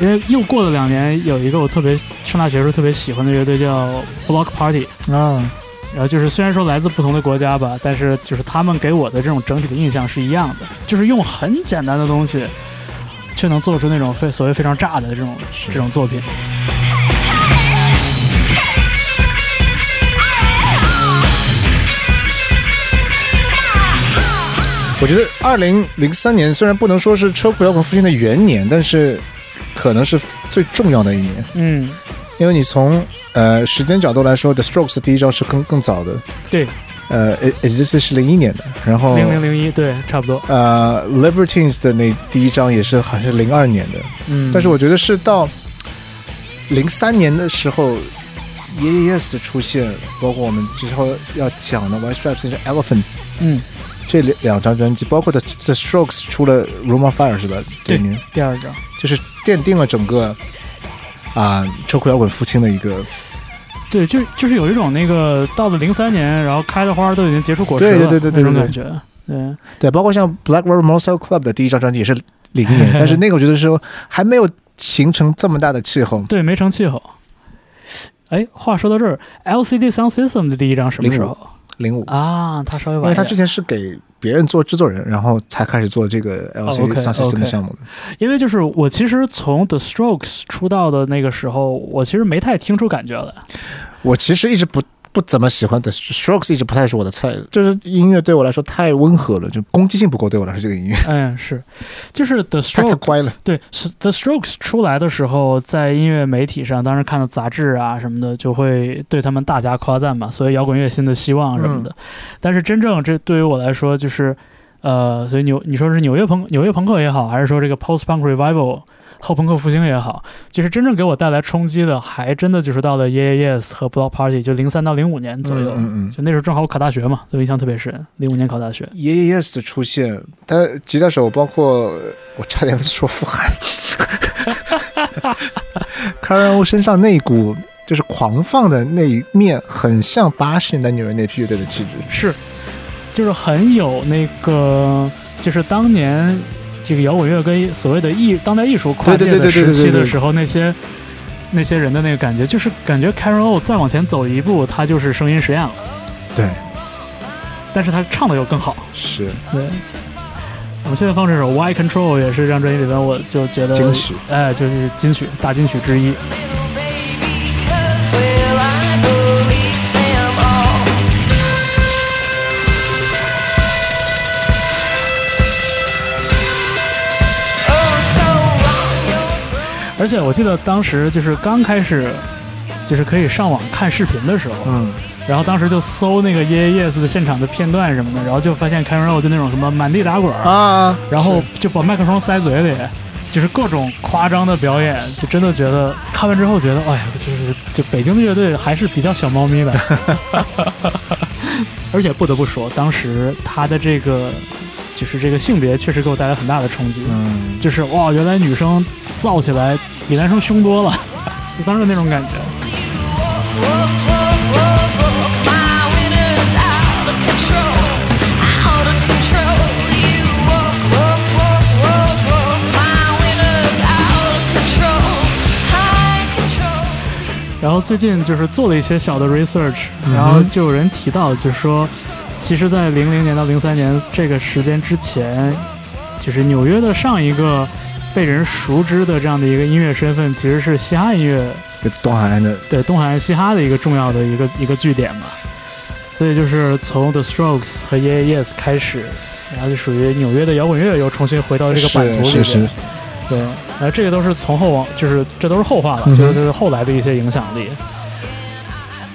因为又过了两年，有一个我特别上大学时候特别喜欢的乐队叫 Block Party，啊，然后就是虽然说来自不同的国家吧，但是就是他们给我的这种整体的印象是一样的，就是用很简单的东西，却能做出那种非所谓非常炸的这种这种作品。我觉得二零零三年虽然不能说是车库摇滚复兴的元年，但是可能是最重要的一年，嗯，因为你从呃时间角度来说，The Strokes 的第一张是更更早的，对，呃，Is This 是零一年的，然后零零零一，对，差不多，呃，Libertines 的那第一张也是好像是零二年的，嗯，但是我觉得是到零三年的时候，Yes Yes 的出现，包括我们之后要讲的 White Stripes 是 Elephant 嗯，这两两张专辑，包括 The The Strokes 出了 Room on Fire 是吧？对第二张，就是奠定了整个啊车库摇滚复兴的一个对，就就是有一种那个到了零三年，然后开的花都已经结出果实了，对对对对那种感觉，对，对，包括像 Black River Motorcycle Club 的第一张专辑也是零一年，但是 那个我觉得说还没有形成这么大的气候。对，没成气候。哎，话说到这儿，LCD Sound System 的第一张什么时候零五，啊？他稍微晚因为他之前是给别人做制作人，然后才开始做这个 LCD OK，Sound System 的 OK 项目的。因为就是我其实从 The Strokes 出道的那个时候，我其实没太听出感觉来。我其实一直不不怎么喜欢的 Strokes，一直不太是我的菜，就是音乐对我来说太温和了，就攻击性不够。对我来说，这个音乐嗯，是，就是 The Strokes 乖了。对是 The Strokes 出来的时候，在音乐媒体上，当时看到杂志啊什么的，就会对他们大加夸赞嘛，所以摇滚乐新的希望什么的。但是真正这对于我来说，就是呃，所以纽你说是纽约朋纽约朋克也好，还是说这个 Post Punk Revival 后朋克复兴也好，就是真正给我带来冲击的，还真的就是到了 Yeah Yeah Yes 和 Block Party，就零三到零五年左右。嗯嗯嗯。就那时候正好我考大学嘛，所以印象特别深。零五年考大学，Yeah Yes 的出现，他吉他手包括 我差点说傅涵，卡尔欧身上那一股就是狂放的那一面，很像八十年代纽约那批乐队的气质。是，就是很有那个，就是当年这个摇滚乐跟所谓的艺当代艺术跨界的时期的时候，那些那些人的那个感觉，就是感觉 Karen O 再往前走一步，他就是声音实验了，对，但是他唱的又更好。是对，我们现在放这首《Why Control》也是这张专辑里边，我就觉得金曲。哎，就是金曲大金曲之一。而且我记得当时就是刚开始，就是可以上网看视频的时候，嗯，然后当时就搜那个 Yeah Yes 的现场的片段什么的，然后就发现 Karen O 就那种什么满地打滚，啊，然后就把麦克风塞嘴里，就是各种夸张的表演，就真的觉得看完之后觉得，哎呀，就是就北京的乐队还是比较小猫咪的，而且不得不说，当时他的这个就是这个性别确实给我带来很大的冲击，嗯，就是哇，原来女生造起来比男生凶多了，就当时那种感觉。然后最近就是做了一些小的 research，然后就有人提到，就是说，其实，在零零年到零三年这个时间之前，就是纽约的上一个被人熟知的这样的一个音乐身份，其实是嘻哈音乐东海岸的，对东海岸嘻哈的一个重要的一个一个据点嘛。所以就是从 The Strokes 和 Yeah Yes 开始，然后就属于纽约的摇滚乐又重新回到这个版图里边。是是是，对，然后这个都是从后往，就是这都是后话了，嗯就是后来的一些影响力。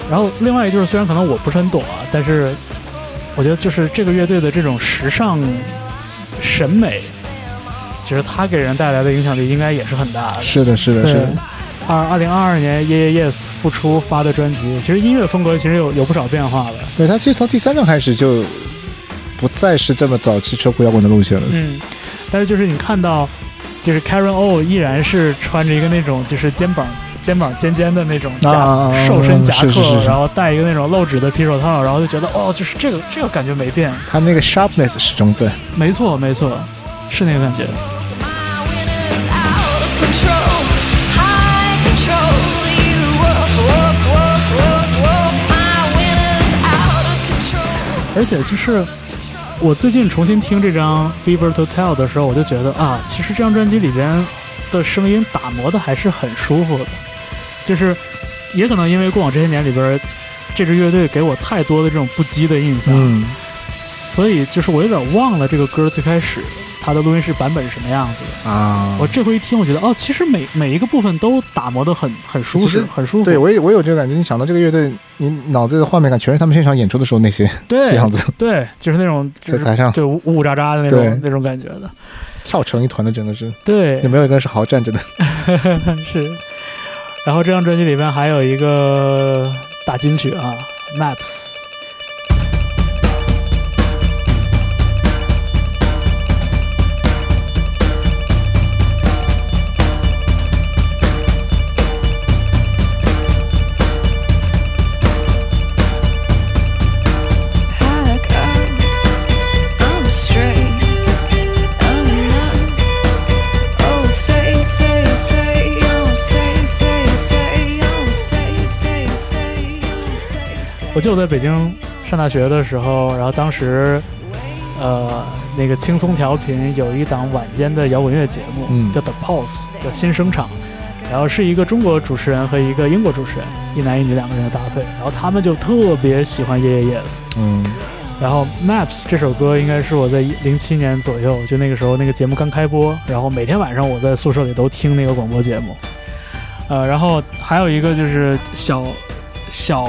然后另外就是，虽然可能我不是很懂啊，但是我觉得就是这个乐队的这种时尚审美，其实它给人带来的影响力应该也是很大的。是的，是的，是的，，二二零二二年 Yeah Yes 复出发的专辑，其实音乐风格其实有有不少变化的。对他其实从第三张开始就不再是这么早期车库摇滚的路线了。嗯，但是就是你看到，就是 Karen O 依然是穿着一个那种就是肩膀肩膀尖尖的那种夹、瘦身夹克，是是是是然后戴一个那种露指的皮手套，然后就觉得哦，就是这个这个感觉没变。他那个 sharpness 始终在。没错没错，是那个感觉。而且就是我最近重新听这张《Fever to Tell》的时候，我就觉得啊，其实这张专辑里边的声音打磨的还是很舒服的，就是也可能因为过往这些年里边，这支乐队给我太多的这种不羁的印象，嗯，所以就是我有点忘了这个歌最开始它的录音室版本是什么样子的。啊，我这回一听，我觉得哦，其实每每一个部分都打磨的很很舒适，很舒服。对我也我有这个感觉。你想到这个乐队，你脑子的画面感全是他们现场演出的时候那些对 样子，对，就是那种就是在台上对呜呜喳喳的那种那种感觉的。跳成一团的，真的是对有，没有一个人是好好站着的？是。然后这张专辑里面还有一个大金曲啊，Maps。我记得我在北京上大学的时候，然后当时，呃，那个轻松调频有一档晚间的摇滚乐节目，嗯叫 The Pulse，叫新声场，然后是一个中国主持人和一个英国主持人，一男一女两个人的搭配，然后他们就特别喜欢 Yeah Yeah Yes，嗯，然后 Maps 这首歌应该是我在零七年左右，就那个时候那个节目刚开播，然后每天晚上我在宿舍里都听那个广播节目，呃，然后还有一个就是小小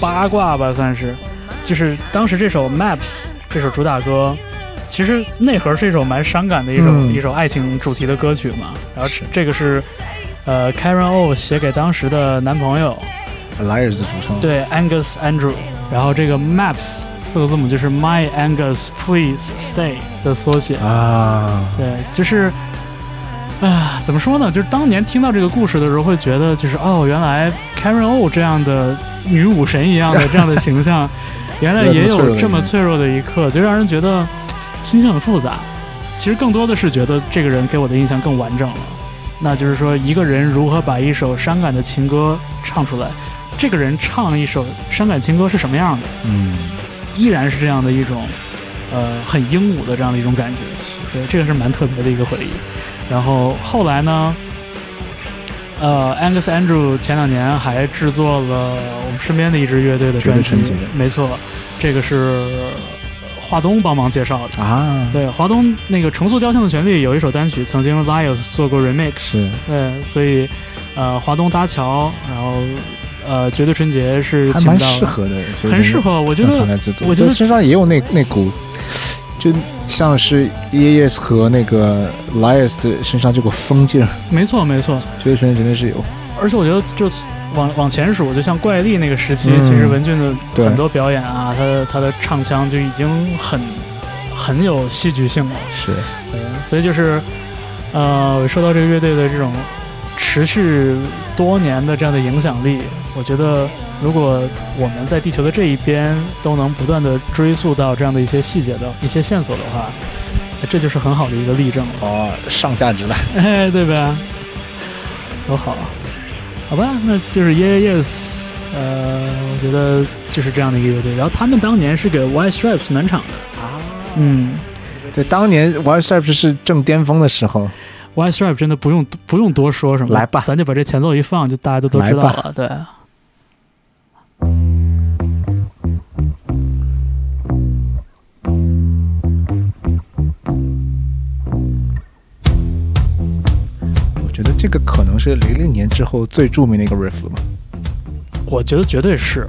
八卦吧，算是，就是当时这首 Maps 这首主打歌，其实内核是一首蛮伤感的一首、嗯。一首爱情主题的歌曲嘛，然后这个是呃 Karen O 写给当时的男朋友，Liars 主唱，对，Angus Andrew，然后这个 Maps 四个字母就是 My Angus Please Stay 的缩写。啊，对，就是，啊，怎么说呢？就是当年听到这个故事的时候，会觉得就是哦，原来 Karen O 这样的女武神一样的这样的形象，原来也有这么脆弱的一刻，就让人觉得心情很复杂。其实更多的是觉得这个人给我的印象更完整了。那就是说，一个人如何把一首伤感的情歌唱出来，这个人唱一首伤感情歌是什么样的？嗯，依然是这样的一种，呃，很英武的这样的一种感觉。对，这个是蛮特别的一个回忆。然后后来呢，呃，Angus Andrew 前两年还制作了我们身边的一支乐队的专辑没错，这个是华东帮忙介绍的。啊，对，华东那个《重塑雕像的旋律》有一首单曲，曾经 Lios 做过 remix，是。对，所以呃，华东搭桥，然后呃，绝对纯洁是还蛮适合的，很适合，我觉得。我觉得身上也有那那股，就像是 Yes 和那个 Liars 身上这股疯劲儿，没错没错，绝对纯洁真的是有。而且我觉得就往往前数，就像怪力那个时期，嗯。其实文俊的很多表演啊，他的他的唱腔就已经很很有戏剧性了。是，对，所以就是呃，受到这个乐队的这种持续多年的这样的影响力，我觉得如果我们在地球的这一边都能不断的追溯到这样的一些细节的一些线索的话，这就是很好的一个例证了。哦，上价值了。哎，对吧？多好，好吧，那就是 Yeah Yes，呃，我觉得就是这样的一个乐队。然后他们当年是给 White Stripes 暖场的，啊，嗯对，当年 White Stripes 是正巅峰的时候，，White Stripes 真的不用不用多说什么，来吧咱就把这前奏一放，就大家都都知道了，对。我觉得这个可能是零零年之后最著名的一个 riff 了吧。我觉得绝对是，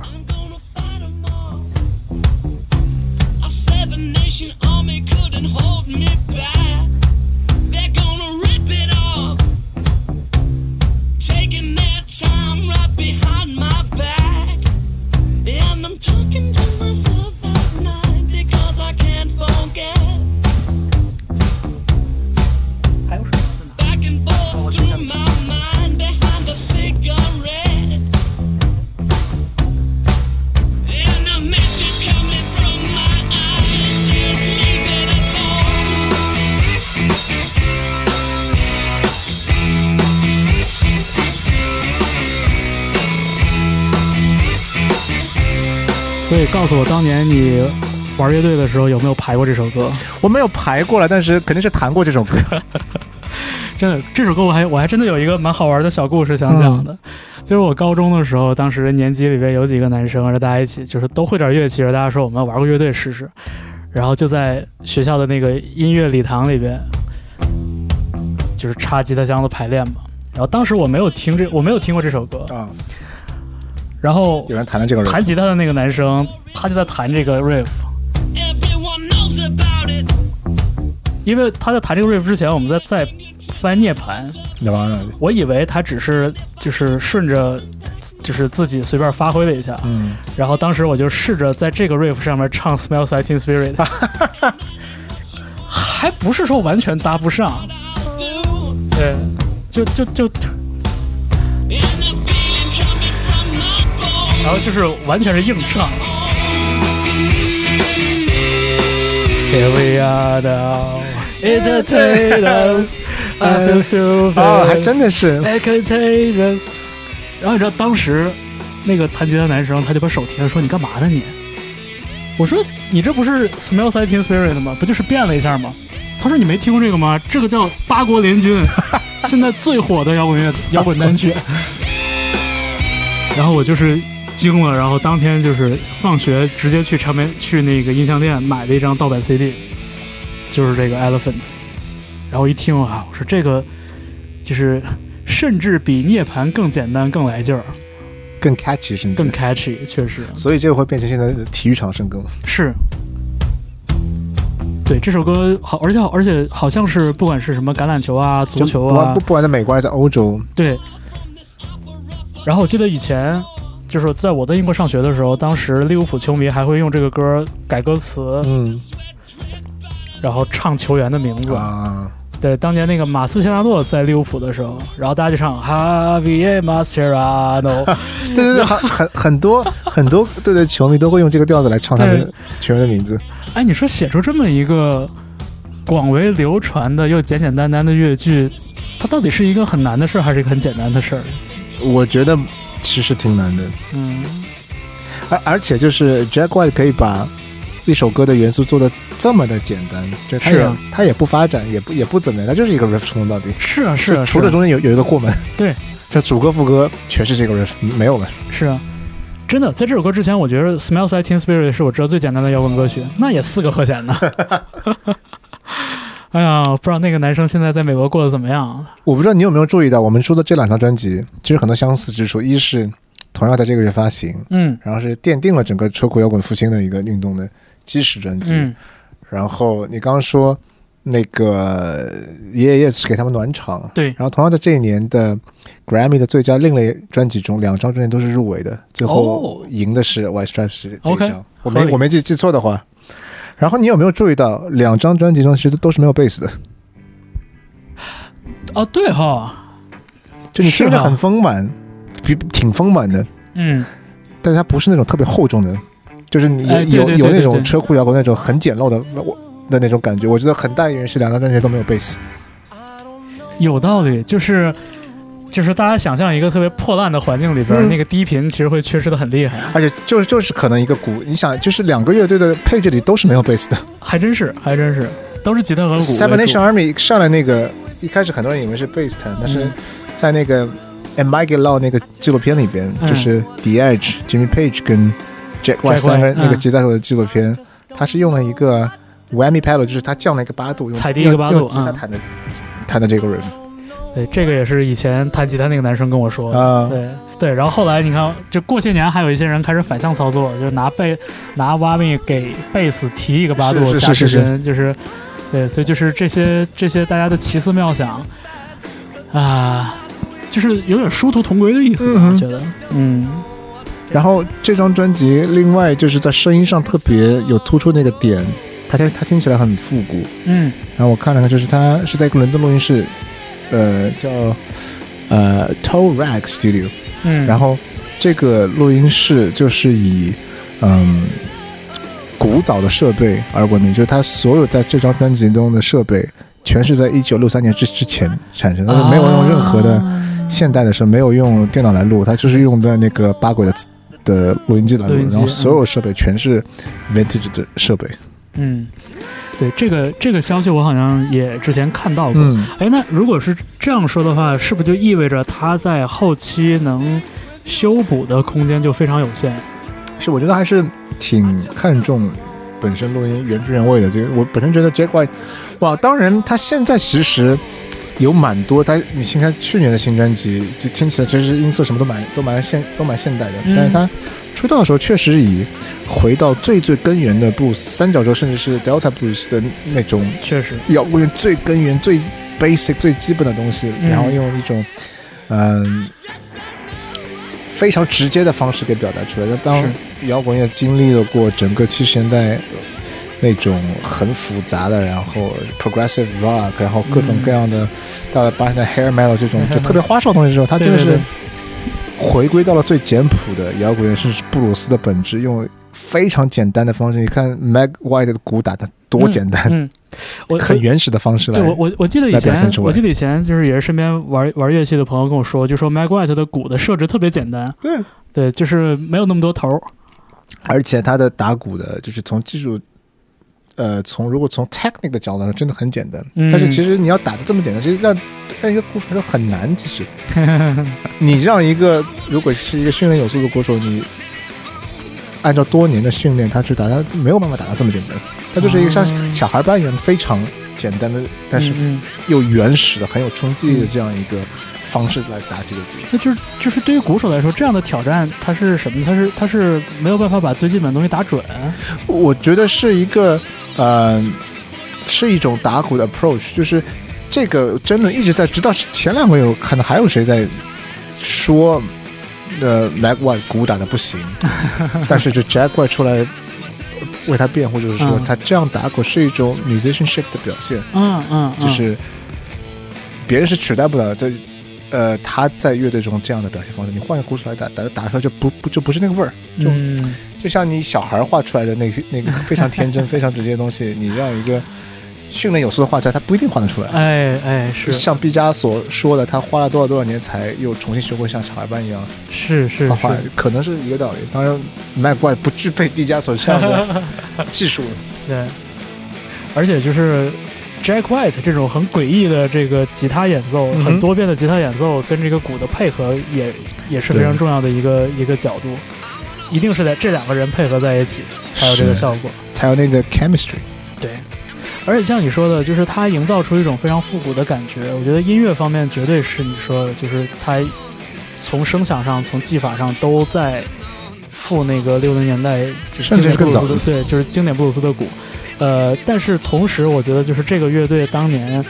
告诉我当年你玩乐队的时候有没有排过这首歌？我没有排过了，但是肯定是弹过这首歌。真的，这首歌我还我还真的有一个蛮好玩的小故事想讲的，嗯就是我高中的时候，当时年级里边有几个男生，然后大家一起就是都会点乐器，然后大家说我们玩个乐队试试。然后就在学校的那个音乐礼堂里边，就是插吉他箱子排练嘛。然后当时我没有听这，我没有听过这首歌。啊，然后有人弹了这个弹吉他的那个男生，他就在弹这个 riff。因为他在弹这个 riff 之前，我们在在翻涅槃，我以为他只是就是顺着，就是自己随便发挥了一下。嗯，然后当时我就试着在这个 riff 上面唱 Smells Like Teen Spirit，还不是说完全搭不上.对，就就就，然后就是完全是硬唱。Here we are now, entertain us, I feel stupid. 哦，还真的是，I contagious。然后你知道当时那个弹吉他男生他就把手提了，说：“你干嘛呢你？”我说：“你这不是 Smells Like Teen Spirit 吗？不就是变了一下吗？”他说：“你没听过这个吗？这个叫八国联军，现在最火的摇滚乐摇滚单曲。”然后我就是惊了，然后当天就是放学直接去唱片去那个音像店买了一张盗版 CD，就是这个 Elephant。然后一听啊，我说这个就是甚至比涅槃更简单、更来劲儿、更 catchy 甚至更 catchy，确实所以这个会变成现在的体育场圣歌。是。对这首歌好，而且好而且好像是不管是什么橄榄球啊、足球啊不管不，不管在美国还是在欧洲，对。然后我记得以前就是在我在英国上学的时候，当时利物浦球迷还会用这个歌改歌词，嗯然后唱球员的名字。啊，对，当年那个马斯切拉诺在利物浦的时候，然后大家就唱 Javier Mascherano，对对对，很很很多很多队的球迷都会用这个调子来唱他们球员的名字。哎，你说写出这么一个广为流传的又简简单单的乐句，它到底是一个很难的事儿，还是一个很简单的事儿？我觉得其实挺难的，嗯，而而且就是 Jack White 可以把一首歌的元素做的这么的简单，就他也、是啊他也不发展，也不也不怎么样，他就是一个 riff 从头到底。是啊，是啊，除了中间有有一个过门，对，这主歌副歌全是这个 riff，没有了。是啊，真的，在这首歌之前，我觉得《Smells Like Teen Spirit》是我知道最简单的摇滚歌曲，那也四个和弦呢。哎呀，不知道那个男生现在在美国过得怎么样？我不知道你有没有注意到，我们说的这两张专辑其实很多相似之处，一是同样在这个月发行，嗯然后是奠定了整个车库摇滚复兴的一个运动的基石专辑。嗯，然后你刚刚说那个爷爷爷是给他们暖场，对然后同样在这一年的 Grammy 的最佳另类专辑中，两张专辑都是入围的，最后哦赢的是 White Stripes 这张。我没我没记记错的话。然后你有没有注意到，两张专辑中其实都是没有贝斯的，哦对哈，就你听着很丰满，比挺丰满的，嗯，但是它不是那种特别厚重的，就是你有、有有那种车库摇滚那种很简陋的我的那种感觉。我觉得很大原因是两张专辑都没有贝斯。有道理，就是。就是大家想象一个特别破烂的环境里边，嗯。那个低频其实会缺失的很厉害，而且就是就是可能一个鼓，你想就是两个乐队的配置里都是没有贝斯的。还真是，还真是，都是吉他和鼓 Seven 主。Nation Army 上来那个一开始很多人以为是贝斯弹，但是嗯。在那个 And Mike Law 那个纪录片里边，嗯。就是 The Edge、Jimmy Page 跟 Jack White 三个人那个嗯。吉他手的纪录片，他是用了一个 whammy pedal，就是他降了一个八度，用踩低一个八度吉他嗯弹的弹的这个 riff 对，这个也是以前弹吉他那个男生跟我说的。啊。对对，然后后来你看，就过些年还有一些人开始反向操作，就是拿贝拿挖米给贝斯提一个八度加是是是是时针，就是对，所以就是这些这些大家的奇思妙想啊，就是有点殊途同归的意思我觉得，嗯然后这张专辑另外就是在声音上特别有突出那个点，它听它听起来很复古。嗯然后我看了看，就是它是在一个伦敦录音室，呃，叫呃 Toe Rag Studio。嗯，然后这个录音室就是以嗯古早的设备而闻名，就是它所有在这张专辑中的设备，全是在一九六三年之之前产生的，它是没有用任何的啊现代的设备，没有用电脑来录，它就是用的那个八轨的的录音机来录然后所有设备全是 vintage 的设备。嗯，对这个这个消息我好像也之前看到过。嗯，哎，那如果是这样说的话，是不是就意味着他在后期能修补的空间就非常有限？是我觉得还是挺看重本身录音原汁原味的。这个我本身觉得 Jack White，哇，当然他现在其实有蛮多，他你听他去年的新专辑，就听起来其实音色什么都蛮都蛮现都蛮现代的，嗯但是他出道的时候确实以回到最最根源的 blues 三角洲甚至是 Delta blues 的那种确实，摇滚乐最根源、最 basic、最基本的东西，嗯。然后用一种嗯、非常直接的方式给表达出来。那当摇滚乐经历了过整个七十年代那种很复杂的，然后 progressive rock，然后各种各样的，到了八十年代 hair metal 这种就 特别花哨的东西之后，他真的是对对对回归到了最简朴的摇滚乐，甚至是布鲁斯的本质，用非常简单的方式。你看 Mag White 的鼓打的多简单，嗯，我很原始的方式来对我我我记得以前，我记得以前就是也是身边玩玩乐器的朋友跟我说，就说 Mag White 的鼓的设置特别简单，对。对，就是没有那么多头儿，而且他的打鼓的，就是从技术，呃，从如果从 technique 的角度来说，真的很简单。嗯但是其实你要打的这么简单，其实让让一个鼓手很难。其实 你让一个如果是一个训练有素的鼓手，你按照多年的训练，他去打，他没有办法打到这么简单。他就是一个像哦小孩般一样非常简单的，但是又原始的、很有冲击力的这样一个方式来打这个字。那就是就是对于鼓手来说，这样的挑战它是什么？它是它是没有办法把最基本的东西打准。我觉得是一个呃，是一种打鼓的 approach，就是这个争论一直在，直到前两个月我看到还有谁在说，呃，Mac White 鼓打的不行，但是这 Jack White 出来为他辩护，就是说嗯他这样打鼓是一种 musicianship 的表现，嗯嗯，嗯就是别人是取代不了这。呃，他在乐队中这样的表现方式，你换个鼓手来打，打打出来就不不就不是那个味儿，就嗯就像你小孩画出来的那些那个非常天真、非常直接的东西，你让一个训练有素的画家，他不一定画得出来。哎哎是像毕加索说的，他花了多少多少年才又重新学会像小孩般一样是是画可能是一个道理。当然，麦怪不具备毕加索这样的技术。对，而且就是 Jack White 这种很诡异的这个吉他演奏，嗯很多变的吉他演奏跟这个鼓的配合也也是非常重要的一个一个角度，一定是在这两个人配合在一起才有这个效果。才有那个 chemistry。对，而且像你说的，就是它营造出一种非常复古的感觉。我觉得音乐方面绝对是你说的，就是它从声响上、从技法上都在复那个六零年代就是甚至是更早经典布鲁斯的，对，就是经典布鲁斯的鼓。呃，但是同时，我觉得就是这个乐队当年。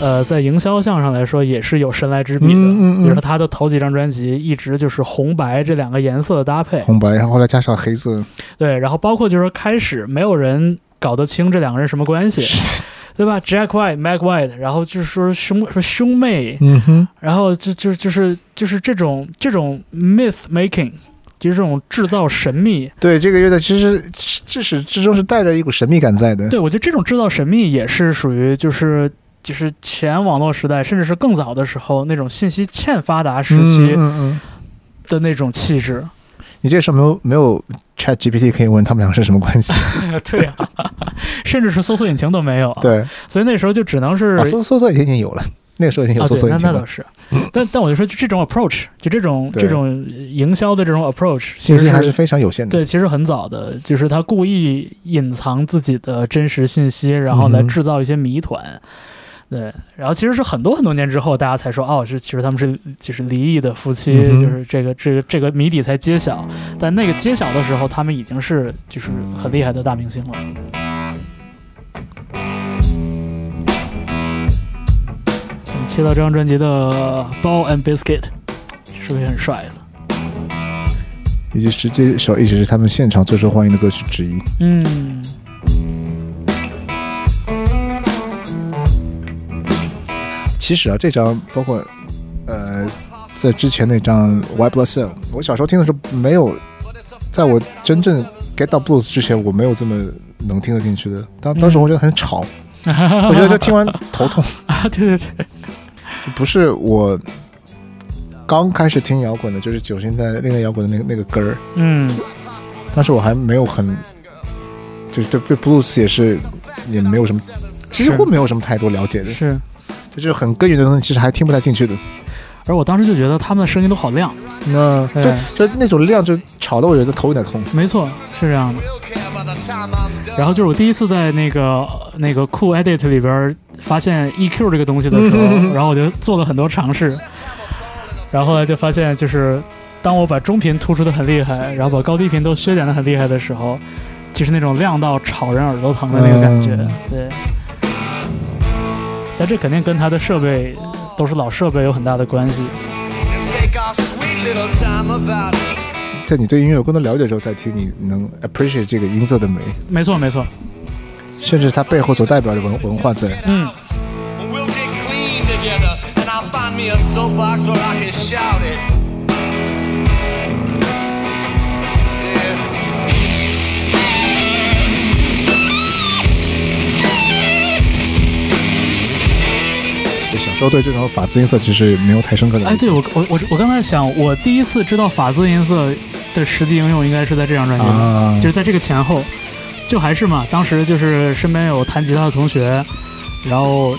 呃，在营销项上来说，也是有神来之笔的。嗯嗯嗯比如说他的头几张专辑一直就是红白这两个颜色的搭配，红白，然后后来加上黑色，对，然后包括就是说开始没有人搞得清这两个人什么关系，对吧？Jack White、Mac White，然后就是说兄说兄妹，嗯哼，然后就就就是就是这种这种 myth making，就是这种制造神秘。对这个乐队其实至始至终是带着一股神秘感在的。对我觉得这种制造神秘也是属于就是就是前网络时代，甚至是更早的时候那种信息欠发达时期嗯嗯嗯，的那种气质。你这时候没有没有 Chat GPT 可以问他们俩是什么关系？对呀、甚至是搜索引擎都没有。，对，所以那时候就只能是啊，搜搜索引擎已经有了，那个时候已经有啊，搜，索引擎了。那那倒是，但但我就说，就这种 approach，就这种这种营销的这种 approach，信息还是非常有限的。对，其实很早的，就是他故意隐藏自己的真实信息，然后来制造一些谜团。对，然后其实是很多很多年之后，大家才说，哦，是其实他们是就是离异的夫妻，嗯就是这个这个这个谜底才揭晓。但那个揭晓的时候，他们已经是就是很厉害的大明星了。切到这张专辑的《Ball and Biscuit》，是不是也很帅的？也就是这首一直是他们现场最受欢迎的歌曲之一。嗯，其实啊，这张包括呃，在之前那张《White Blood Cell》，我小时候听的时候没有，在我真正 get 到 blues 之前，我没有这么能听得进去的。当当时我觉得很吵，我觉得就听完头痛，啊，对对对，就不是我刚开始听摇滚的，就是九十年代另类摇滚的那个那个根儿。嗯，当时我还没有很，就是对对 blues 也是也没有什么，几乎没有什么太多了解的，是。就是很根源的东西，其实还听不太进去的。而我当时就觉得他们的声音都好亮，嗯对对，就那种亮就吵得我觉得头有点痛。没错，是这样的。然后就是我第一次在那个那个酷 Edit 里边发现 EQ 这个东西的时候，然后我就做了很多尝试，然后后来就发现就是当我把中频突出的很厉害，然后把高低频都削减的很厉害的时候，就是那种亮到吵人耳朵疼的那个感觉，嗯。对。但这肯定跟它的设备都是老设备有很大的关系。在你对音乐有更多了解之后再听，你能 appreciate 这个音色的美，没错，没错，甚至它背后所代表的文文化在。嗯。We'll get clean together, and I'll find me a soapbox where I can shout it. 小时候对这种法兹音色其实没有太深刻的理哎，解。对我我我我刚才想，我第一次知道法兹音色的实际应用应该是在这张专辑就是在这个前后，就还是嘛，当时就是身边有弹吉他的同学，然后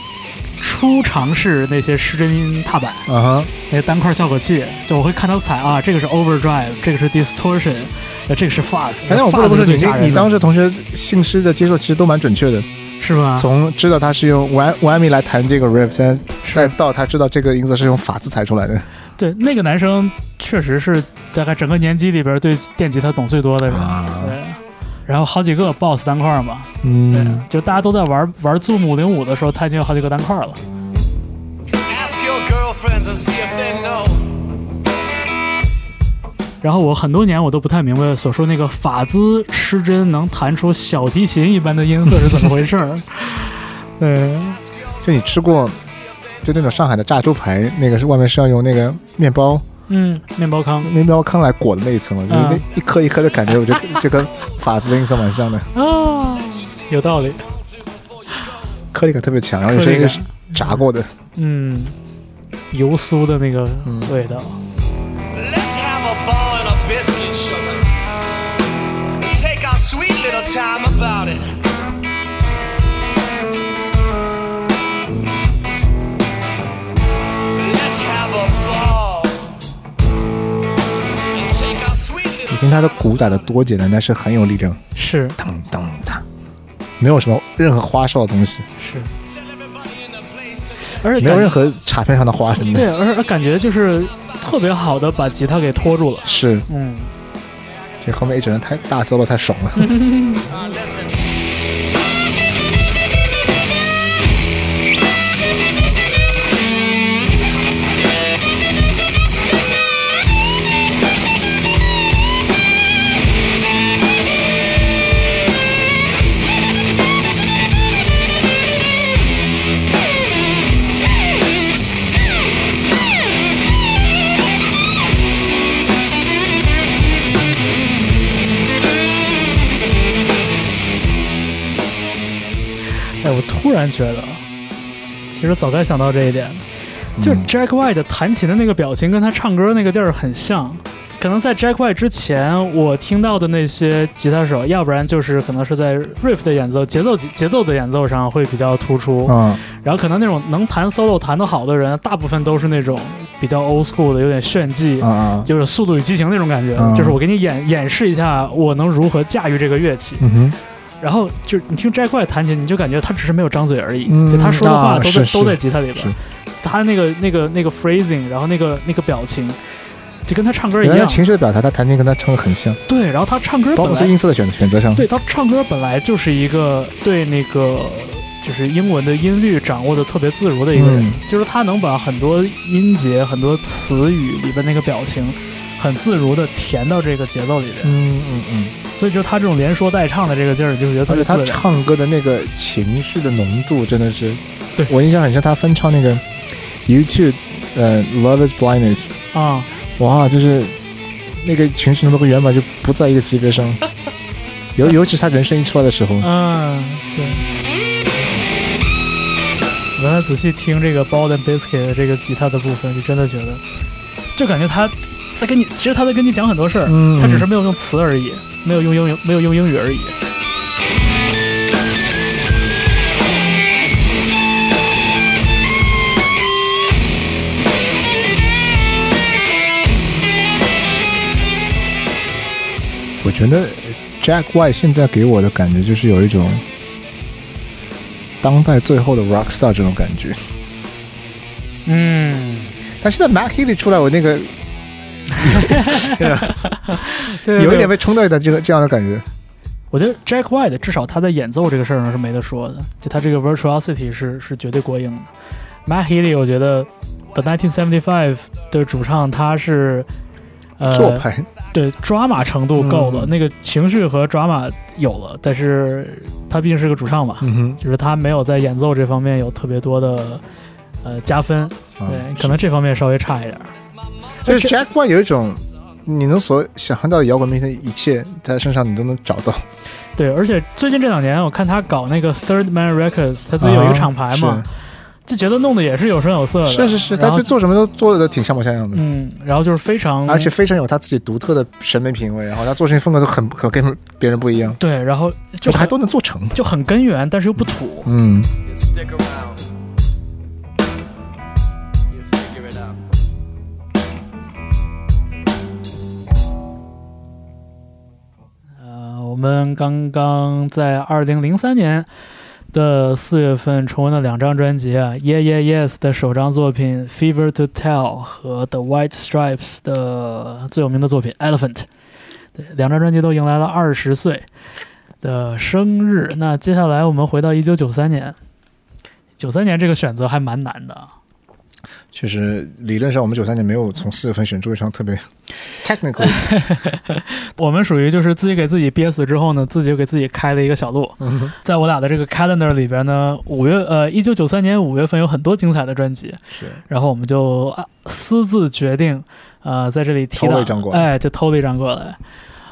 初尝试那些失真音踏板，啊哈，那些单块效果器，就我会看到踩啊，这个是 overdrive，这个是 distortion，呃，这个是 fuzz，哎，但我不得不说，你你你当时时同学信诗的接受其实都蛮准确的，是吧？从知道他是用 Y Y M 来弹这个 riff，再再到他知道这个音色是用法兹裁出来的。对，那个男生确实是大概整个年级里边对电吉他懂最多的人，啊，对。然后好几个 BOSS 单块嘛，对，嗯，就大家都在玩玩 Zoom 五零五的时候，他已经有好几个单块了。Ask your girlfriends and see if they know. 然后我很多年我都不太明白所说那个法兹失真能弹出小提琴一般的音色是怎么回事儿。对，就你吃过就那种上海的炸猪排，那个是外面是要用那个面包嗯，面包糠。面包糠来裹的那一层嘛，就是那嗯一颗一颗的感觉，我觉得 就跟法子的音色蛮像的，啊，有道理。颗粒感特别强，然后有些颗粒感。是炸过的，嗯，油酥的那个嗯。味道。听他的鼓打的多简单，但是很有力量，是。当当当，没有什么任何花哨的东西，是。而且没有任何卡片上的花什么的。对，而而感觉就是特别好的把吉他给拖住了。是。嗯，这后面一整个太大 solo 太爽了。uh, 哎，我突然觉得，其实早该想到这一点。就 Jack White 弹琴的那个表情跟他唱歌那个地儿很像。可能在 Jack White 之前，我听到的那些吉他手，要不然就是可能是在 riff 的演奏、节奏节奏的演奏上会比较突出，嗯，然后可能那种能弹 solo 弹得好的人，大部分都是那种比较 old school 的，有点炫技，就是《速度与激情》那种感觉，嗯就是我给你演演示一下我能如何驾驭这个乐器。嗯哼，然后就是你听 Jack White 弹琴，你就感觉他只是没有张嘴而已，嗯就他说的话都在、都在吉他里边。他那个那个那个 phrasing，然后那个那个表情，就跟他唱歌一样。情绪的表达，他弹琴跟他唱的很像，对，然后他唱歌本来包括在音色的选选择上，对他唱歌本来就是一个对那个就是英文的音律掌握的特别自如的一个人，嗯就是他能把很多音节、很多词语里边那个表情。很自如的填到这个节奏里边，嗯嗯嗯，所以就他这种连说带唱的这个劲儿，就觉得特而且他别自然。唱歌的那个情绪的浓度真的是，对。我印象很深，他翻唱那个 YouTube 呃 Love Is Blindness，啊、哇，就是那个情绪浓度跟原版就不在一个级别上，尤尤其是他人声一出来的时候，嗯，对。我刚才仔细听这个 Bald and Biscuit 的这个吉他的部分，就真的觉得，就感觉他在跟你，其实他在跟你讲很多事儿，嗯他只是没有用词而已，没有用英语，没有用英语而已。我觉得 Jack White 现在给我的感觉就是有一种当代最后的 rock star 这种感觉。嗯，但现在 Mac Healy 出来，我那个 对 有一点被冲掉的这个这样的感觉。我觉得 Jack White 至少他在演奏这个事儿上是没得说的，就他这个 virtuosity 是是绝对过硬的。Matt Healy 我觉得 The 1975的主唱他是呃做派，对抓马程度够了，嗯那个情绪和抓马有了，但是他毕竟是个主唱嘛，嗯，就是他没有在演奏这方面有特别多的呃加分，啊对，可能这方面稍微差一点儿。就是 Jack White 有一种你能所想象到的摇滚明星的一切，在他身上你都能找到。对，而且最近这两年我看他搞那个 Third Man Records，他自己有一个厂牌嘛，就觉得弄得也是有声有色是是是，他就做什么都做的挺像模像样的。嗯，然后就是非常，而且非常有他自己独特的审美品味，然后他做事情风格都很很跟别人不一样，对，然后就还都能做成。就很根源，但是又不土。嗯我们刚刚在二零零三年的四月份重温了两张专辑啊，Yeah Yeah Yes 的首张作品《Fever to Tell》和 The White Stripes 的最有名的作品《Elephant》。对，两张专辑都迎来了二十岁的生日。那接下来我们回到一九九三年，九三年这个选择还蛮难的。确实，理论上我们九三年没有从四月份选出一场特别 technical 我们属于就是自己给自己憋死之后呢，自己就给自己开了一个小路。嗯在我俩的这个 calendar 里边呢，五月呃一九九三年五月份有很多精彩的专辑，是然后我们就啊私自决定，呃，在这里提了一张过来哎，就偷了一张过来。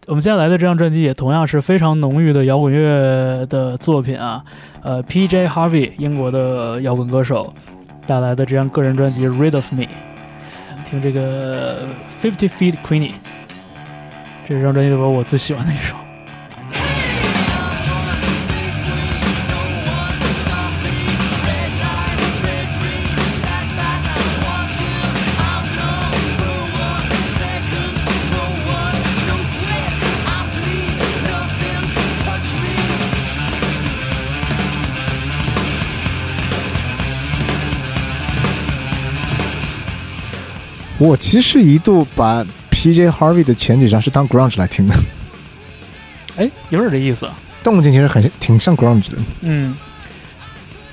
我们接下来的这张专辑也同样是非常浓郁的摇滚乐的作品啊，呃，P.J. Harvey 英国的摇滚歌手带来的这张个人专辑《Rid of Me》，听这个 Fifty Feet Queenie，这张专辑里边我最喜欢的一首。我其实一度把 P.J. Harvey 的前几张是当 grunge 来听的，哎，有点这意思。动静其实很挺像 grunge 的。嗯，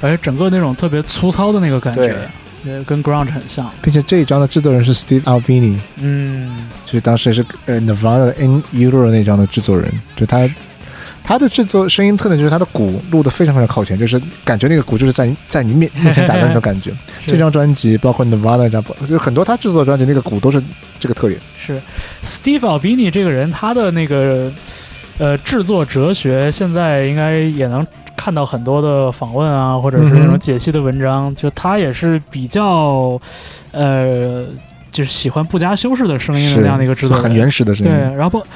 而且整个那种特别粗糙的那个感觉，也，跟 grunge 很像。并且这一张的制作人是 Steve Albini，嗯，就是当时也是呃 Nirvana 的 In Utero 那张的制作人，就他他的制作声音特点就是他的鼓录的非常非常靠前，就是感觉那个鼓就是在 在你面面前打的那种感觉。这张专辑包括 Nirvana 那张，就很多他制作的专辑那个鼓都是这个特点。是 Steve Albini 这个人，他的那个呃制作哲学，现在应该也能看到很多的访问啊，或者是那种解析的文章。就他也是比较呃，就是喜欢不加修饰的声音的那样的一个制作，很原始的声音对，音。然后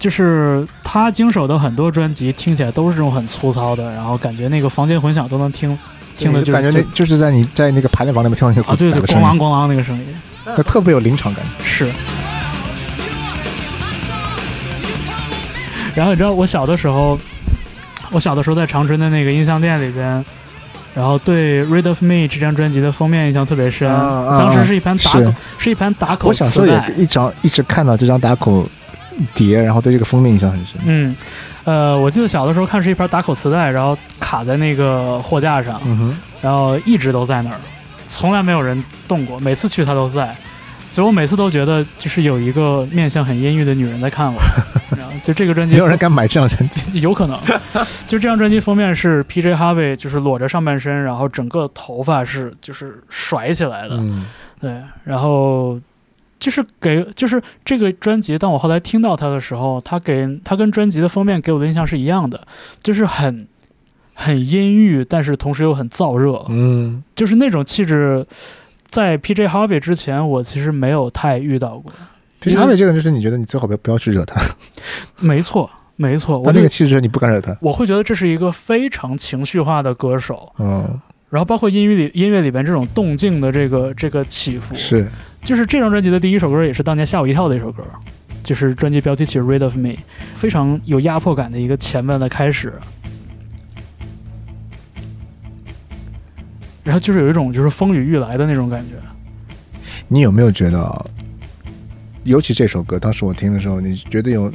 就是他经手的很多专辑听起来都是这种很粗糙的，然后感觉那个房间混响都能听听的就感觉那就就是在你在那个排练房里面听到那个啊，对对，咣啷咣啷那个声音那特别有临场感。是。然后你知道我小的时候，我小的时候在长春的那个音像店里边。然后对《Rid of Me》这张专辑的封面印象特别深，啊啊当时是一盘打口是，是一盘打口我小时候也一张一直看到这张打口碟，然后对这个封面印象很深。嗯，呃，我记得小的时候看是一盘打口磁带，然后卡在那个货架上，嗯哼，然后一直都在那儿，从来没有人动过，每次去它都在，所以我每次都觉得就是有一个面相很阴郁的女人在看我。然后就这个专辑，没有人敢买这张专辑。有可能，就这张专辑封面是 P.J. Harvey，就是裸着上半身，然后整个头发是就是甩起来的，嗯，对，然后就是给就是这个专辑，当我后来听到它的时候，它给它跟专辑的封面给我的印象是一样的，就是很很阴郁，但是同时又很燥热，嗯，就是那种气质，在 P.J. Harvey 之前，我其实没有太遇到过。P.J. Harvey 这个人就是你觉得你最好不要不要去惹他，没错，没错，我他这个气质你不敢惹他。我会觉得这是一个非常情绪化的歌手，嗯，然后包括音乐里音乐里边这种动静的这个这个起伏，是就是这张专辑的第一首歌，也是当年吓我一跳的一首歌。就是专辑标题曲《Rid of Me》，非常有压迫感的一个前半的开始。然后就是有一种就是风雨欲来的那种感觉，你有没有觉得啊？尤其这首歌，当时我听的时候，你觉得有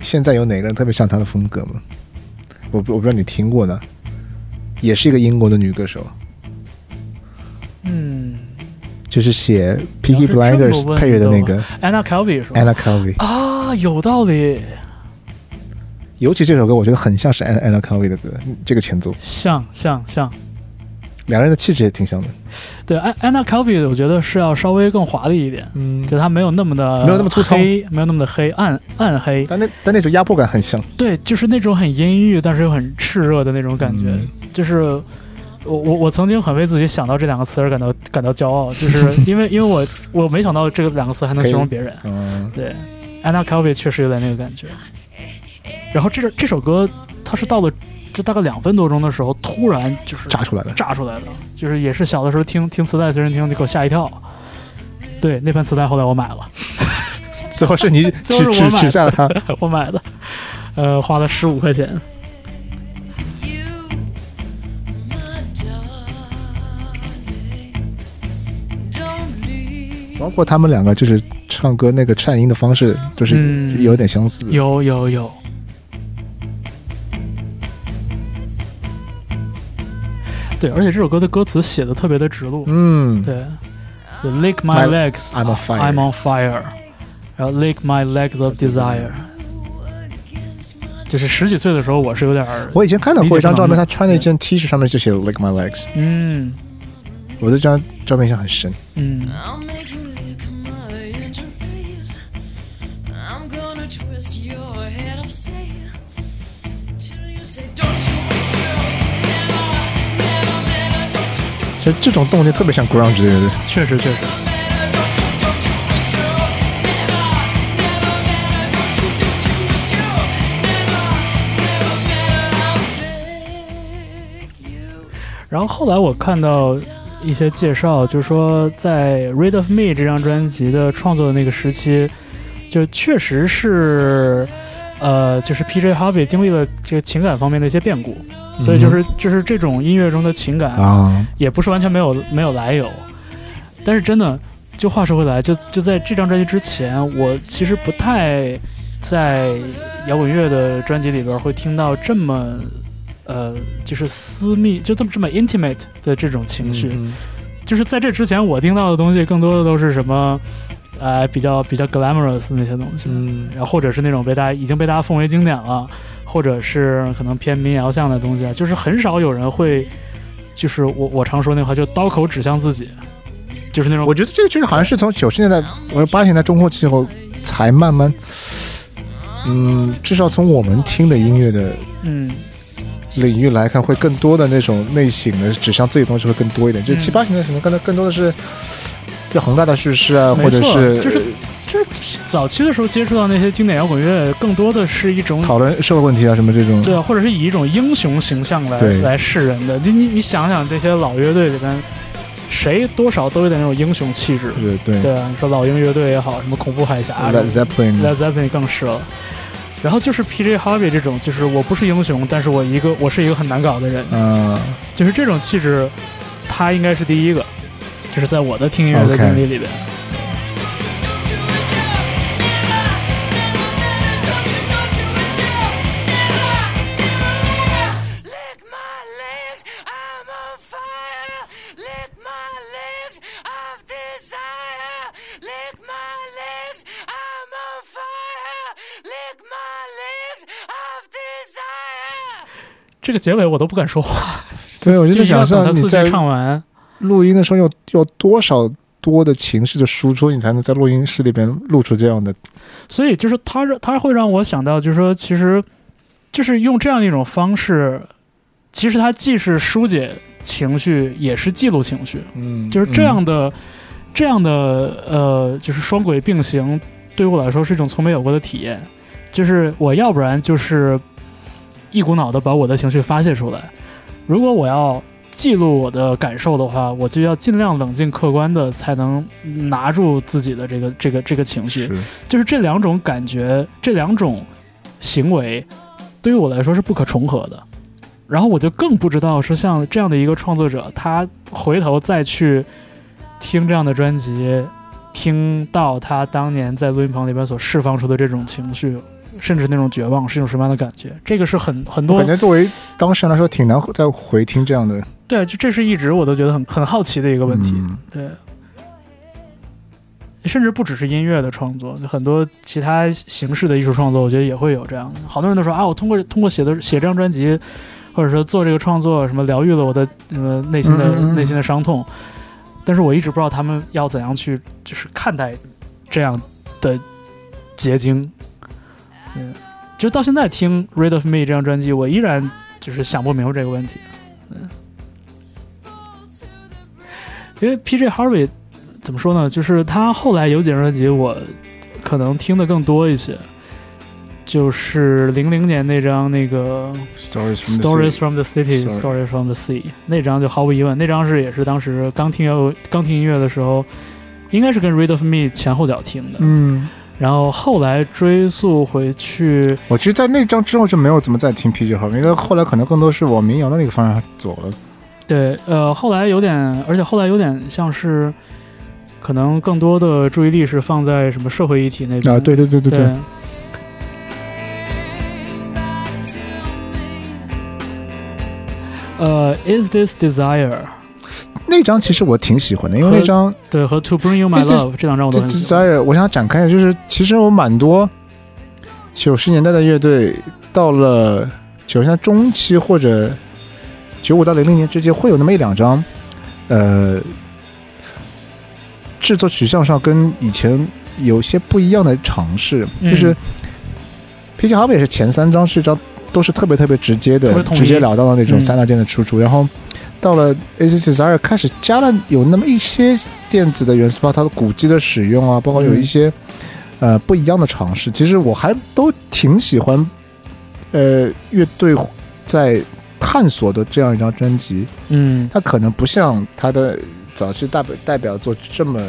现在有哪个人特别像他的风格吗？我不我不知道你听过呢，也是一个英国的女歌手，嗯。就是写《么 Blinders》配乐的那个，Anna Calvi 是吧？Anna Calvi。啊，有道理，尤其这首歌，我觉得很像是 Anna Anna Calvi 的歌，这个前奏，像像像，两个人的气质也挺像的。对安 Anna Calvi，我觉得是要稍微更华丽一点，嗯，就它没有那么的没有那么粗糙黑，没有那么的黑暗暗黑，但那但那种压迫感很像。对，就是那种很阴郁，但是又很炽热的那种感觉。嗯就是我我我曾经很为自己想到这两个词而感到感到骄傲，就是因为 因为我我没想到这个两个词还能形容别人。嗯，对，Anna Calvi 确实有点那个感觉。然后这首这首歌，它是到了这大概两分多钟的时候，突然就是炸出来的。炸出来的，就是也是小的时候听听磁带随身听就给我吓一跳。对，那盘磁带后来我买了，最后是你 取取取下了它。我买的，呃，花了十五块钱。包括他们两个就是唱歌那个颤音的方式，就是嗯有点相似的。有有有。对，而且这首歌的歌词写的特别的直路。嗯。对。就，Lick my My- legs, I'm on fire I'm on fire，然后 Lick my legs of desire。就是十几岁的时候，我是有点儿，我以前看到过一张照片，他穿了一件 T 恤上面就写 “Lick my legs”，嗯。我对这张照片印象很深。嗯，这种动力特别像《Ground》之类的，确实确实。然后后来我看到一些介绍，就是说在《Rid of Me》这张专辑的创作的那个时期，就确实是，呃，就是 P. J. Harvey 经历了这个情感方面的一些变故。所以就是就是这种音乐中的情感啊，也不是完全没有没有来由，但是真的，就话说回来，就就在这张专辑之前，我其实不太在摇滚乐的专辑里边会听到这么呃，就是私密，就这么这么 intimate 的这种情绪。嗯就是在这之前，我听到的东西更多的都是什么，呃，比较比较 glamorous 的那些东西，嗯。然后或者是那种被大家已经被大家奉为经典了，或者是可能偏民谣向的东西啊，就是很少有人会，就是我我常说那话，就刀口指向自己，就是那种我觉得这个这个好像是从九十年代或者八十年代中后期后才慢慢，嗯，至少从我们听的音乐的嗯。领域来看，会更多的那种内省的指向自己的东西会更多一点。就嗯七八十年代可能更多更多的是宏大的叙事啊，没错或者是就是就是早期的时候接触到那些经典摇滚乐，更多的是一种讨论社会问题啊什么这种。对啊，或者是以一种英雄形象来来示人的。就你你想想这些老乐队里边，谁多少都有点那种英雄气质。对对对啊，你说老鹰乐队也好，什么恐怖海峡什么 Led Zeppelin，Led Zeppelin 更是了。然后就是 P.J. Harvey 这种，就是我不是英雄，但是我一个我是一个很难搞的人，嗯，就是这种气质，他应该是第一个，就是在我的听音乐的经历里边。Lick my legs, I'm on fire. Lick my legs of desire. Lick my legs, I'm on fire. Lick my legs of desire. 这个结尾我都不敢说话，对，我就在想等他四象你在句唱完。录音的时候要要多少多的情绪的输出，你才能在录音室里边录出这样的。所以就是他让他会让我想到，就是说，其实就是用这样一种方式，其实它既是疏解情绪，也是记录情绪，嗯就是这样的、这样的呃，就是双轨并行，对我来说是一种从没有过的体验。就是我要不然就是一股脑的把我的情绪发泄出来，如果我要记录我的感受的话，我就要尽量冷静客观的，才能拿住自己的这个这个这个情绪。是就是这两种感觉，这两种行为，对于我来说是不可重合的。然后我就更不知道说像这样的一个创作者，他回头再去听这样的专辑，听到他当年在录音棚里边所释放出的这种情绪，甚至那种绝望，是一种什么样的感觉？这个是很很多感觉作为当事人来说，挺难再回听这样的对，就这是一直我都觉得很很好奇的一个问题。嗯对，甚至不只是音乐的创作，很多其他形式的艺术创作，我觉得也会有这样的。好多人都说啊，我通过通过写的写这张专辑，或者说做这个创作，什么疗愈了我的呃内心的、内心的伤痛。但是我一直不知道他们要怎样去就是看待这样的结晶。嗯，就到现在听《Rid of Me》这张专辑，我依然就是想不明白这个问题。嗯，因为 P.J. Harvey 怎么说呢？就是他后来有几张专辑，我可能听的更多一些。就是零零年那张那个 stories from the Stories Sea from the City, Sorry Stories from the Sea 那张就毫无疑问，那张是也是当时刚听乐刚听音乐的时候，应该是跟 Read of Me 前后脚听的。嗯，然后后来追溯回去，我其实，在那张之后就没有怎么再听 PG 号，因为后来可能更多是往民谣的那个方向走了。对，呃，后来有点，而且后来有点像是，可能更多的注意力是放在什么社会议题那边。啊，对对对对对对，呃，Is this desire？那张其实我挺喜欢的，因为那张对，和 To bring you my love 这两张我都很喜欢。Desire，我想展开，就是其实我蛮多九十年代的乐队，到了九十年代中期或者九五到零零年之间，会有那么一两张，呃，制作取向上跟以前有些不一样的尝试，嗯。就是 p g Harvey 也是前三张是一张都是特别特别直接的直截了当的那种嗯。三大件的输出，然后。到了 A C Desire 开始加了有那么一些电子的元素，包括它的鼓机的使用啊，包括有一些、呃不一样的尝试。其实我还都挺喜欢，呃，乐队在探索的这样一张专辑。嗯，它可能不像他的早期代表代表作这么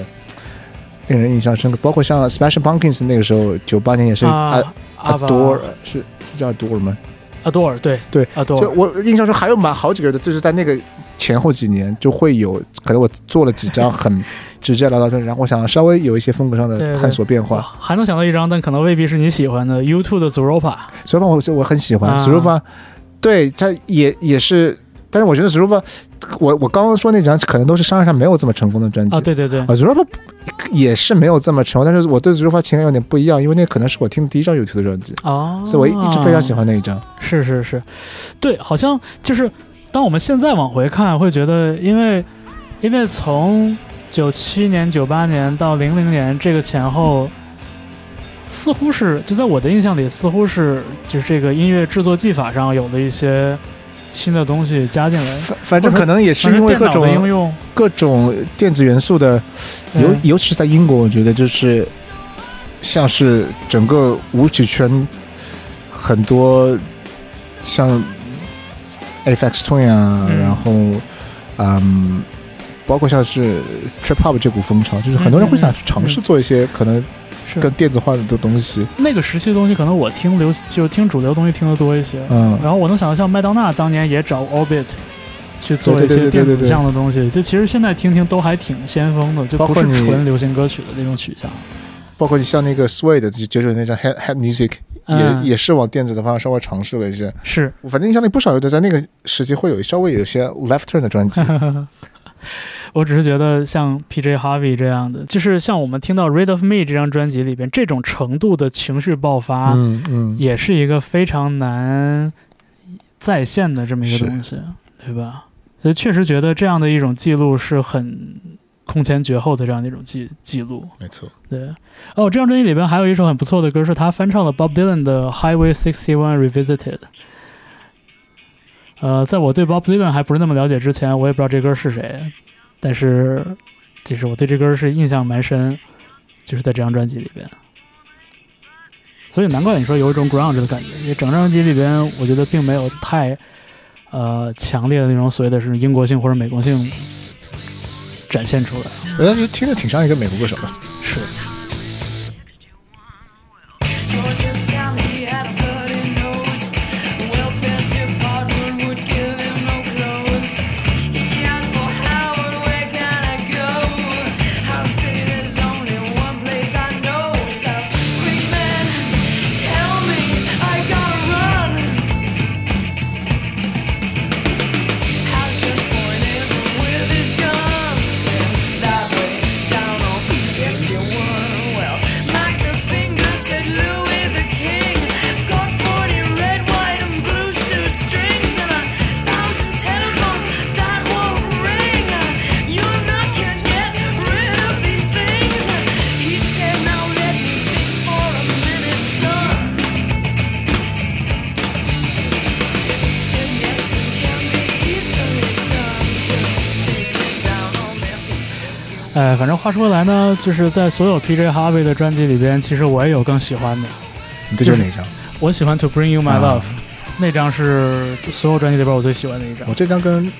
令人印象深刻，包括像 Smashing Pumpkins 那个时候，九八年也是啊 A 阿巴 Adore 是是叫 Adore 吗？Adore，对对就，Adore，我印象中还有蛮好几个的，就是在那个前后几年就会有，可能我做了几张很 直截了当的，然后我想稍微有一些风格上的探索变哇化。还能想到一张，但可能未必是你喜欢的 U2 的 Zooropa。所以我我很喜欢啊 s u r u p a 对它也也是，但是我觉得 a 我我刚刚说那张可能都是商业上没有这么成功的专辑。啊，对对对。啊 z u r u p a 也是没有这么成功，但是我对 z u r u p a 情感有点不一样，因为那可能是我听的第一张 YouTube 的专辑，哦，所以我一直非常喜欢那一张。是是是，对，好像就是当我们现在往回看，会觉得，因为因为从九七年、九八年到零零年这个前后，似乎是就在我的印象里，似乎是就是这个音乐制作技法上有了一些新的东西加进来，反反正可能也是因为各反正电脑的应种用，各种电子元素的，尤对尤其是在英国，我觉得就是像是整个舞曲圈很多像 FX Twin 啊，嗯。然后嗯，包括像是 Trip Hop 这股风潮，就是很多人会想去尝试做一些可能是更电子化的的东西。那个时期的东西，可能我听流就是听主流东西听得多一些，嗯，然后我能想到像麦当娜当年也找 Orbit 去做一些电子向的东西，就其实现在听听都还挺先锋的，就不是包括纯流行歌曲的那种取向。包括你像那个 Sway 的九九那张 Head Head Music，嗯也也是往电子的方向稍微尝试了一些。是，反正印象里不少乐队在那个时期会有稍微有一些 left turn 的专辑。我只是觉得像 P.J. Harvey 这样的，就是像我们听到《Rid of Me》这张专辑里边这种程度的情绪爆发，嗯嗯，也是一个非常难再现的这么一个东西，对吧？所以确实觉得这样的一种记录是很空前绝后的这样的一种记记录。没错。对，哦，这张专辑里边还有一首很不错的歌，是他翻唱了 Bob Dylan 的《Highway 61 Revisited》。呃，在我对 Bob Dylan 还不是那么了解之前，我也不知道这歌是谁，但是就是我对这歌是印象蛮深，就是在这张专辑里边。所以难怪你说有一种 grunge 的感觉，因为整张专辑里边，我觉得并没有太呃强烈的那种所谓的是英国性或者美国性展现出来。我当时听着挺像一个美国歌手的。是，话说回来呢，就是在所有 PJ Harvey 的专辑里边，其实我也有更喜欢的。你这就是哪张？我喜欢 To Bring You My 啊 Love，、那张是所有专辑里边我最喜欢的一张我。这张跟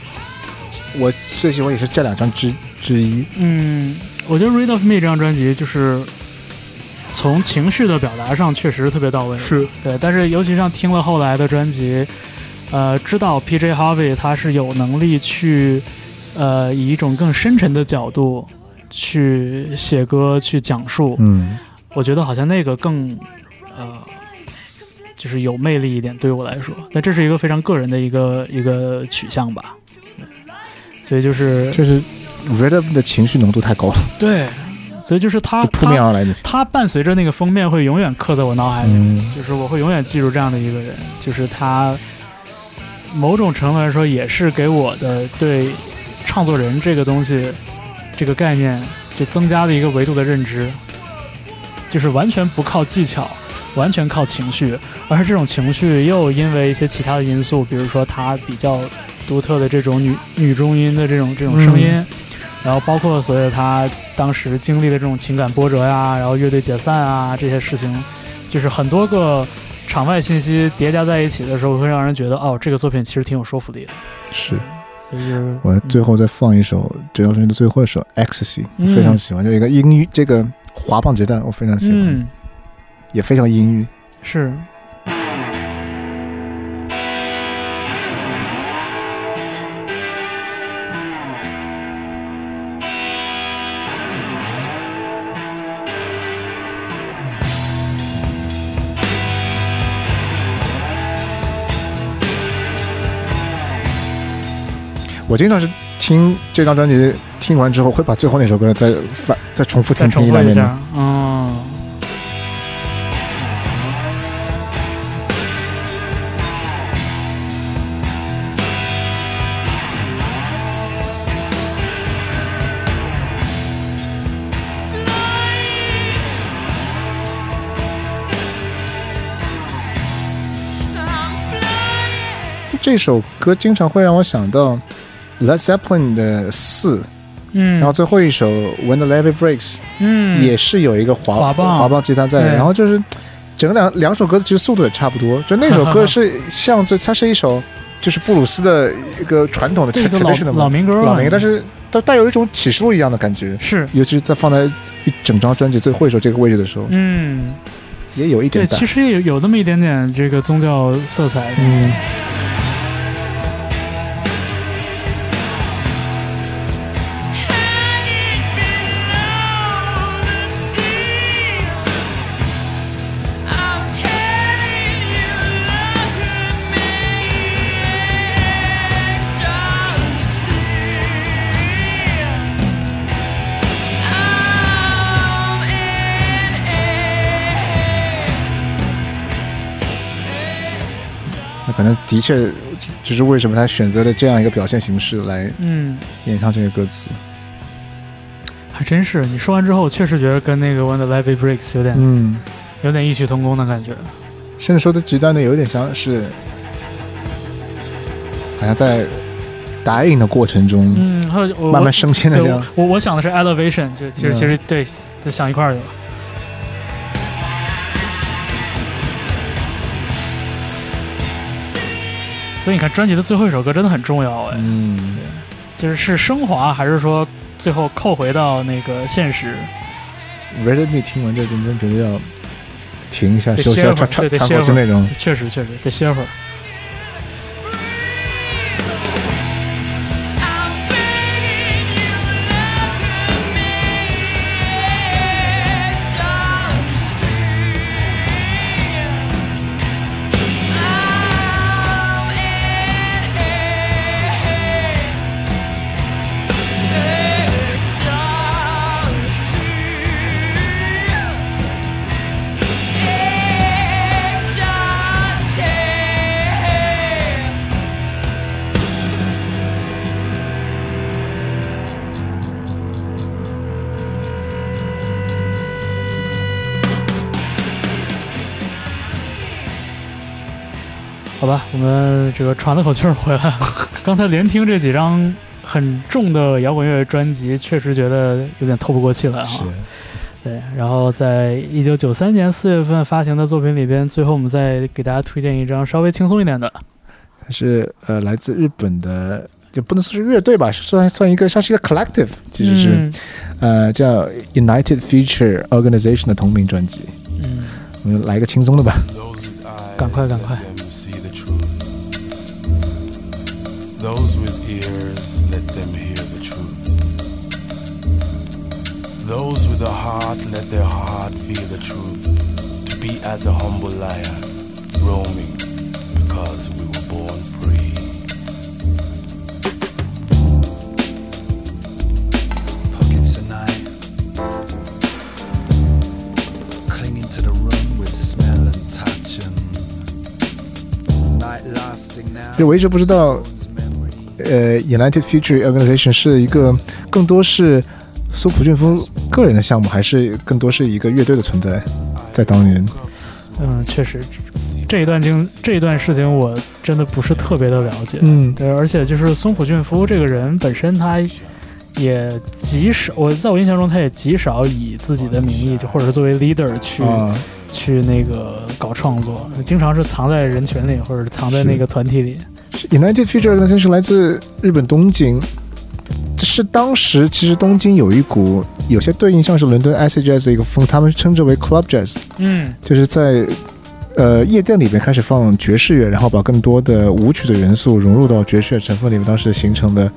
我最喜欢也是这两张之之一。嗯，我觉得《Read of Me》这张专辑就是从情绪的表达上确实特别到位，是对。但是尤其像听了后来的专辑，呃，知道 P.J. Harvey 他是有能力去呃以一种更深沉的角度去写歌、去讲述，嗯，我觉得好像那个更呃。就是有魅力一点，对于我来说，但这是一个非常个人的一个一个取向吧，所以就是就是 Red Up 的情绪浓度太高了，对，所以就是他扑面而来的。他伴随着那个封面会永远刻在我脑海里，嗯，就是我会永远记住这样的一个人，就是他某种程度来说也是给我的对创作人这个东西这个概念就增加了一个维度的认知，就是完全不靠技巧。完全靠情绪，而这种情绪又因为一些其他的因素，比如说他比较独特的这种女女中音的这种这种声音，然后包括所有他当时经历的这种情感波折呀，然后乐队解散啊这些事情，就是很多个场外信息叠加在一起的时候，会让人觉得哦，这个作品其实挺有说服力的。是就是我最后再放一首这张专辑的最后一首《Ecstasy》，嗯。非常喜欢，就一个音域，这个滑棒吉他我非常喜欢，嗯。也非常阴郁。是我经常是听这张专辑，听完之后会把最后那首歌再翻再重复听听一两遍嗯。这首歌经常会让我想到 Led Zeppelin 的四，嗯，然后最后一首 When the Levee Breaks 嗯。也是有一个滑滑棒。滑棒吉他在，然后就是整个两两首歌其实速度也差不多，就那首 歌是像这它是一首就是布鲁斯的一个传统的这个 tradition 老的老民歌啊，老民歌，但是它带有一种启示录一样的感觉，是尤其是在放在一整张专辑最后一首这个位置的时候，嗯，也有一对，点对其。实也有有那么一点点这个宗教色彩。嗯，的确就是为什么他选择了这样一个表现形式来嗯，演唱这些歌词。还真是。你说完之后，我确实觉得跟那个 When the Levee Breaks 有点、嗯，有点异曲同工的感觉。甚至说的极端的有点像是，好像在答应的过程中嗯，还有慢慢升迁的这样。我我我想的是 elevation，就其实、嗯其实对，就想一块儿去了。所以你看专辑的最后一首歌真的很重要哎，嗯，就是是升华还是说最后扣回到那个现实 Me 听完这真真觉得要停一下，得休息会儿喘口气那种。确实确实得歇会儿。这个喘了口气儿回来了。刚才连听这几张很重的摇滚乐专辑，确实觉得有点透不过气来是哈。对，然后在一九九三年四月份发行的作品里边，最后我们再给大家推荐一张稍微轻松一点的。它是呃来自日本的，也不能说是乐队吧，算算一个，像是一个 collective，其实是、嗯呃叫 United Future Organization 的同名专辑。嗯，我们来一个轻松的吧。赶快赶快 Those with ears, let them hear the truth. Those with a heart, let their heart feel the truth. To be as a humble lion, roaming, because we were born free. Pockets of night, clinging to the room with smell and touch and night lasting now. 呃，United Future Organization 是一个更多是苏普俊夫个人的项目，还是更多是一个乐队的存在？在当年，嗯，确实，这一段经这一段事情我真的不是特别的了解。嗯对，而且就是松浦俊夫这个人本身，他也极少，我在我印象中，他也极少以自己的名义，就或者是作为 leader 去、啊，去那个搞创作，经常是藏在人群里，或者藏在那个团体里。United Future Organization 来自日本东京，这是当时其实东京有一股有些对应像是伦敦 acid jazz 的一个风，他们称之为 club jazz，嗯就是在呃夜店里面开始放爵士乐，然后把更多的舞曲的元素融入到爵士乐成分里面，当时形成的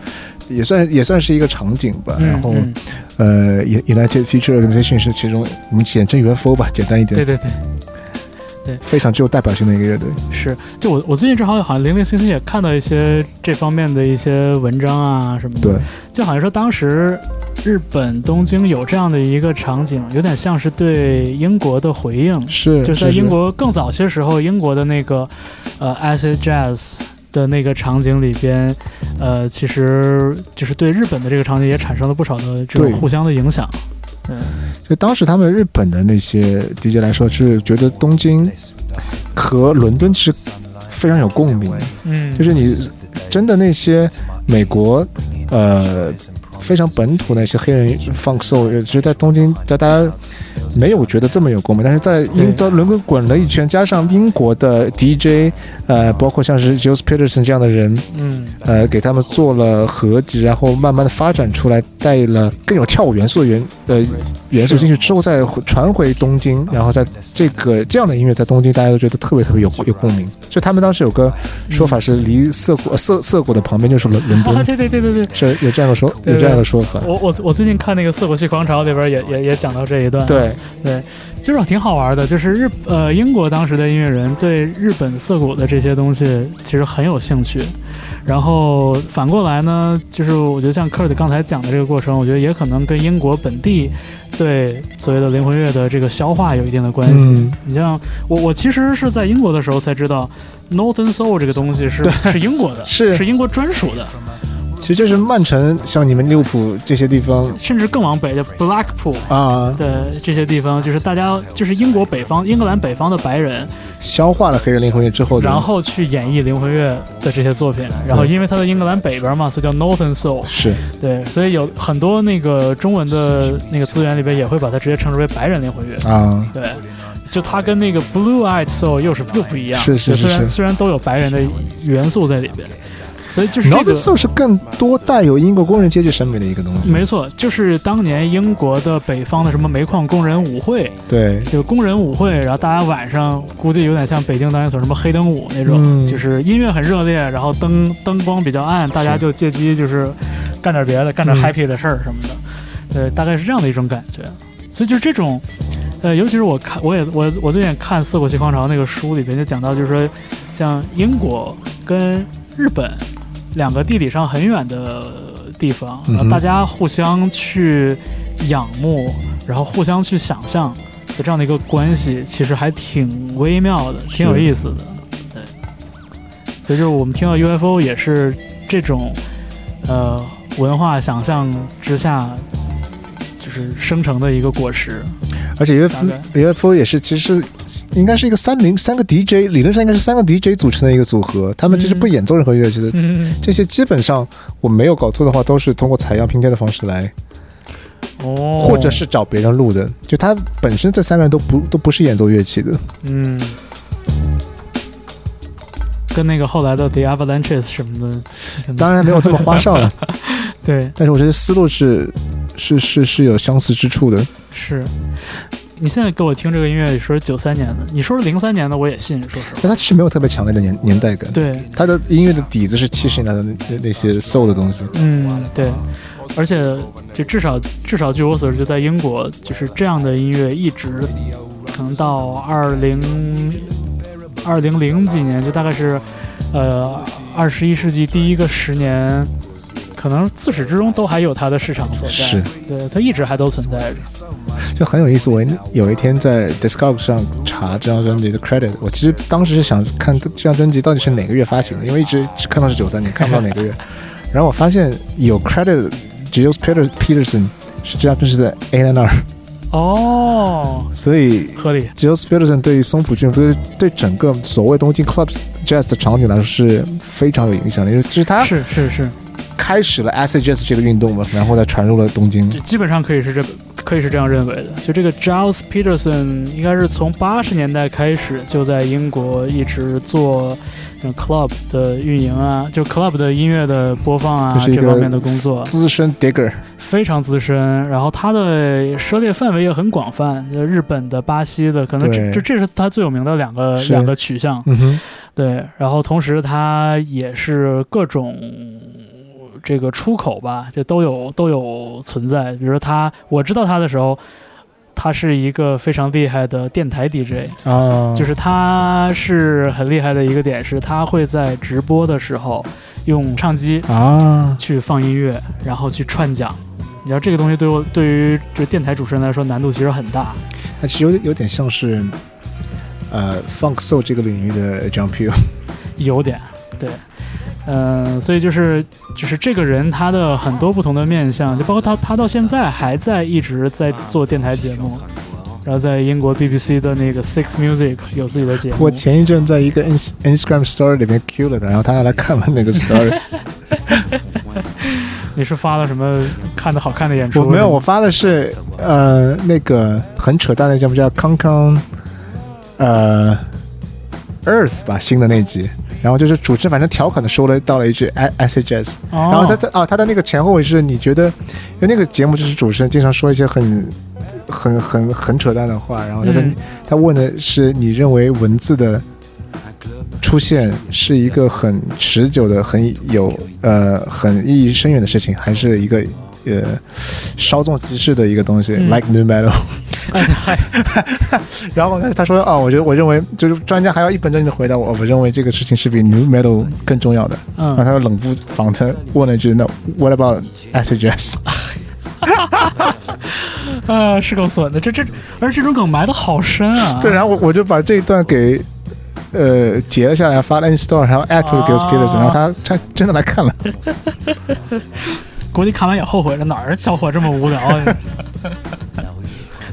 也算也算是一个场景吧。然后、呃，United Future Organization 是其中我们简称 UFO 吧，简单一点，对对对。非常具有代表性的一个乐队。是，就我我最近正好好像零零星星也看到一些这方面的一些文章啊什么的，对，就好像说当时日本东京有这样的一个场景，有点像是对英国的回应，是就是在英国更早些时候，英国的那个呃 acid jazz 的那个场景里边，呃，其实就是对日本的这个场景也产生了不少的这种互相的影响。嗯，就当时他们日本的那些 DJ 来说，是觉得东京和伦敦其实非常有共鸣，嗯，就是你真的那些美国呃非常本土那些黑人放 soul，就在东京，在大家没有觉得这么有共鸣，但是在英对。到伦敦滚了一圈，加上英国的 DJ，呃，包括像是 j o s e Peterson 这样的人，嗯。呃，给他们做了合集，然后慢慢的发展出来，带了更有跳舞元素的元呃元素进去之后，再传回东京，然后在这个这样的音乐在东京，大家都觉得特别特别有有共鸣。就他们当时有个说法是，离涩谷呃涩涩谷的旁边就是伦伦啊，敦，对对对对对。是有这样的说有这样的说法。我我我最近看那个《涩谷系狂潮》里边也也也讲到这一段，对，对，就是挺好玩的，就是日呃英国当时的音乐人对日本涩谷的这些东西其实很有兴趣，然后反过来呢，就是我觉得像 Kurt 刚才讲的这个过程，我觉得也可能跟英国本地对所谓的灵魂乐的这个消化有一定的关系。嗯。你像我我其实是在英国的时候才知道 Northern Soul 这个东西是 是英国的，是。是英国专属的，其实就是曼城，像你们利物浦这些地方甚至更往北的 Blackpool。啊，的这些地方，就是大家就是英国北方、英格兰北方的白人，消化了黑人灵魂乐之后，然后去演绎灵魂乐的这些作品，然后因为它在英格兰北边嘛，所以叫 Northern Soul。是对，所以有很多那个中文的那个资源里边也会把它直接称之为白人灵魂乐。啊，对，就它跟那个 Blue Eyed Soul 又是又不一样，是是就是虽然是虽然都有白人的元素在里边，所以就是这个 Soul 是更多带有英国工人阶级审美的一个东西。没错，就是当年英国的北方的什么煤矿工人舞会，对，就工人舞会，然后大家晚上估计有点像北京当年所什么黑灯舞那种，嗯就是音乐很热烈，然后灯灯光比较暗，大家就借机就是干点别的，干点嗯 happy 的事儿什么的，对，大概是这样的一种感觉。所以就是这种，呃，尤其是我看，我也我我最近看《四国旗狂潮》那个书里边就讲到，就是说，像英国跟日本两个地理上很远的地方，然后大家互相去仰慕，然后互相去想象的这样的一个关系，其实还挺微妙的，挺有意思的。对，所以就是我们听到 UFO 也是这种呃文化想象之下。就是生成的一个果实，而且 UFO UFO 也是其实应该是一个三名三个 DJ，理论上应该是三个 DJ 组成的一个组合，他们其实不演奏任何乐器的。嗯，这些基本上我没有搞错的话，都是通过采样拼贴的方式来，哦，或者是找别人录的。就他本身这三个人都不都不是演奏乐器的。嗯，跟那个后来的 The Avalanches 什么的，当然没有这么花哨了，对，但是我觉得思路是是是是有相似之处的。是。你现在给我听这个音乐，说是九三年的，你说是零三年的，我也信，说实话。但它其实没有特别强烈的年年代感，对，它的音乐的底子是七十年代的那那些 soul 的东西。嗯，对，而且就至少至少据我所知，就在英国，就是这样的音乐一直可能到二零二零零几年，就大概是呃二十一世纪第一个十年，可能自始至终都还有它的市场所在。是，对，它一直还都存在着。就很有意思。我有一天在 Discog 上查这张专辑的 credit，我其实当时是想看这张专辑到底是哪个月发行的，因为一直只看到是九三年，看不到哪个月。然后我发现有 credit Giles Peter Peterson 是这张专辑的 A N R，哦，所以合理。Giles Peterson 对于松浦俊夫对整个所谓东京 club jazz 的场景来说是非常有影响的，因为就是他是是是，开始了 acid jazz 这个运动嘛，然后再传入了东京这。基本上可以是这可以是这样认为的。就这个 Giles Peterson 应该是从八十年代开始就在英国一直做呃 club 的运营啊，就 club 的音乐的播放啊这方面的工作资深 digger，非常资深。然后他的涉猎范围也很广泛，就日本的、巴西的，可能这这这是他最有名的两个两个取向。嗯哼，对，然后同时他也是各种这个出口吧，就都有都有存在。比如说他，我知道他的时候，他是一个非常厉害的电台 DJ，啊，就是他是很厉害的一个点是，他会在直播的时候用唱机啊，去放音乐，然后去串讲。你知道这个东西对我对于这电台主持人来说难度其实很大。那其实有点有点像是呃 funk soul 这个领域的 John Peel。有点，对，嗯、所以就是就是这个人他的很多不同的面相，就包括他他到现在还在一直在做电台节目，然后在英国 BBC 的那个 Six Music 有自己的节目。我前一阵在一个 ins Instagram story 里面 Q 了他，然后他还来看了那个 story。你是发了什么看的好看的演出？我没有，我发的是呃那个很扯淡的节目叫康康呃 Earth 吧，新的那集。然后就是主持人反正调侃的说了到了一句 acid jazz，哦、然后他在啊他的那个前后尾是你觉得，因为那个节目就是主持人经常说一些很很很很扯淡的话，然后他他问的是你认为文字的出现是一个很持久的、很有呃很意义深远的事情，还是一个呃稍纵即逝的一个东西、嗯。l i k e new metal？然后呢，他说啊，我觉得我认为就是专家还要一本正经的回答我，我认为这个事情是比 new metal 更重要的。嗯然后嗯，他又冷不防的问了一句：“那 what about acid jazz？” 啊，是够损的，这这，而这种梗埋的好深啊。对，然后我我就把这一段给呃截了下来，发了 Instagram，然后 at 啊 Gilles Peterson，、然后他他真的来看了。估计看完也后悔了，哪儿小伙这么无聊啊？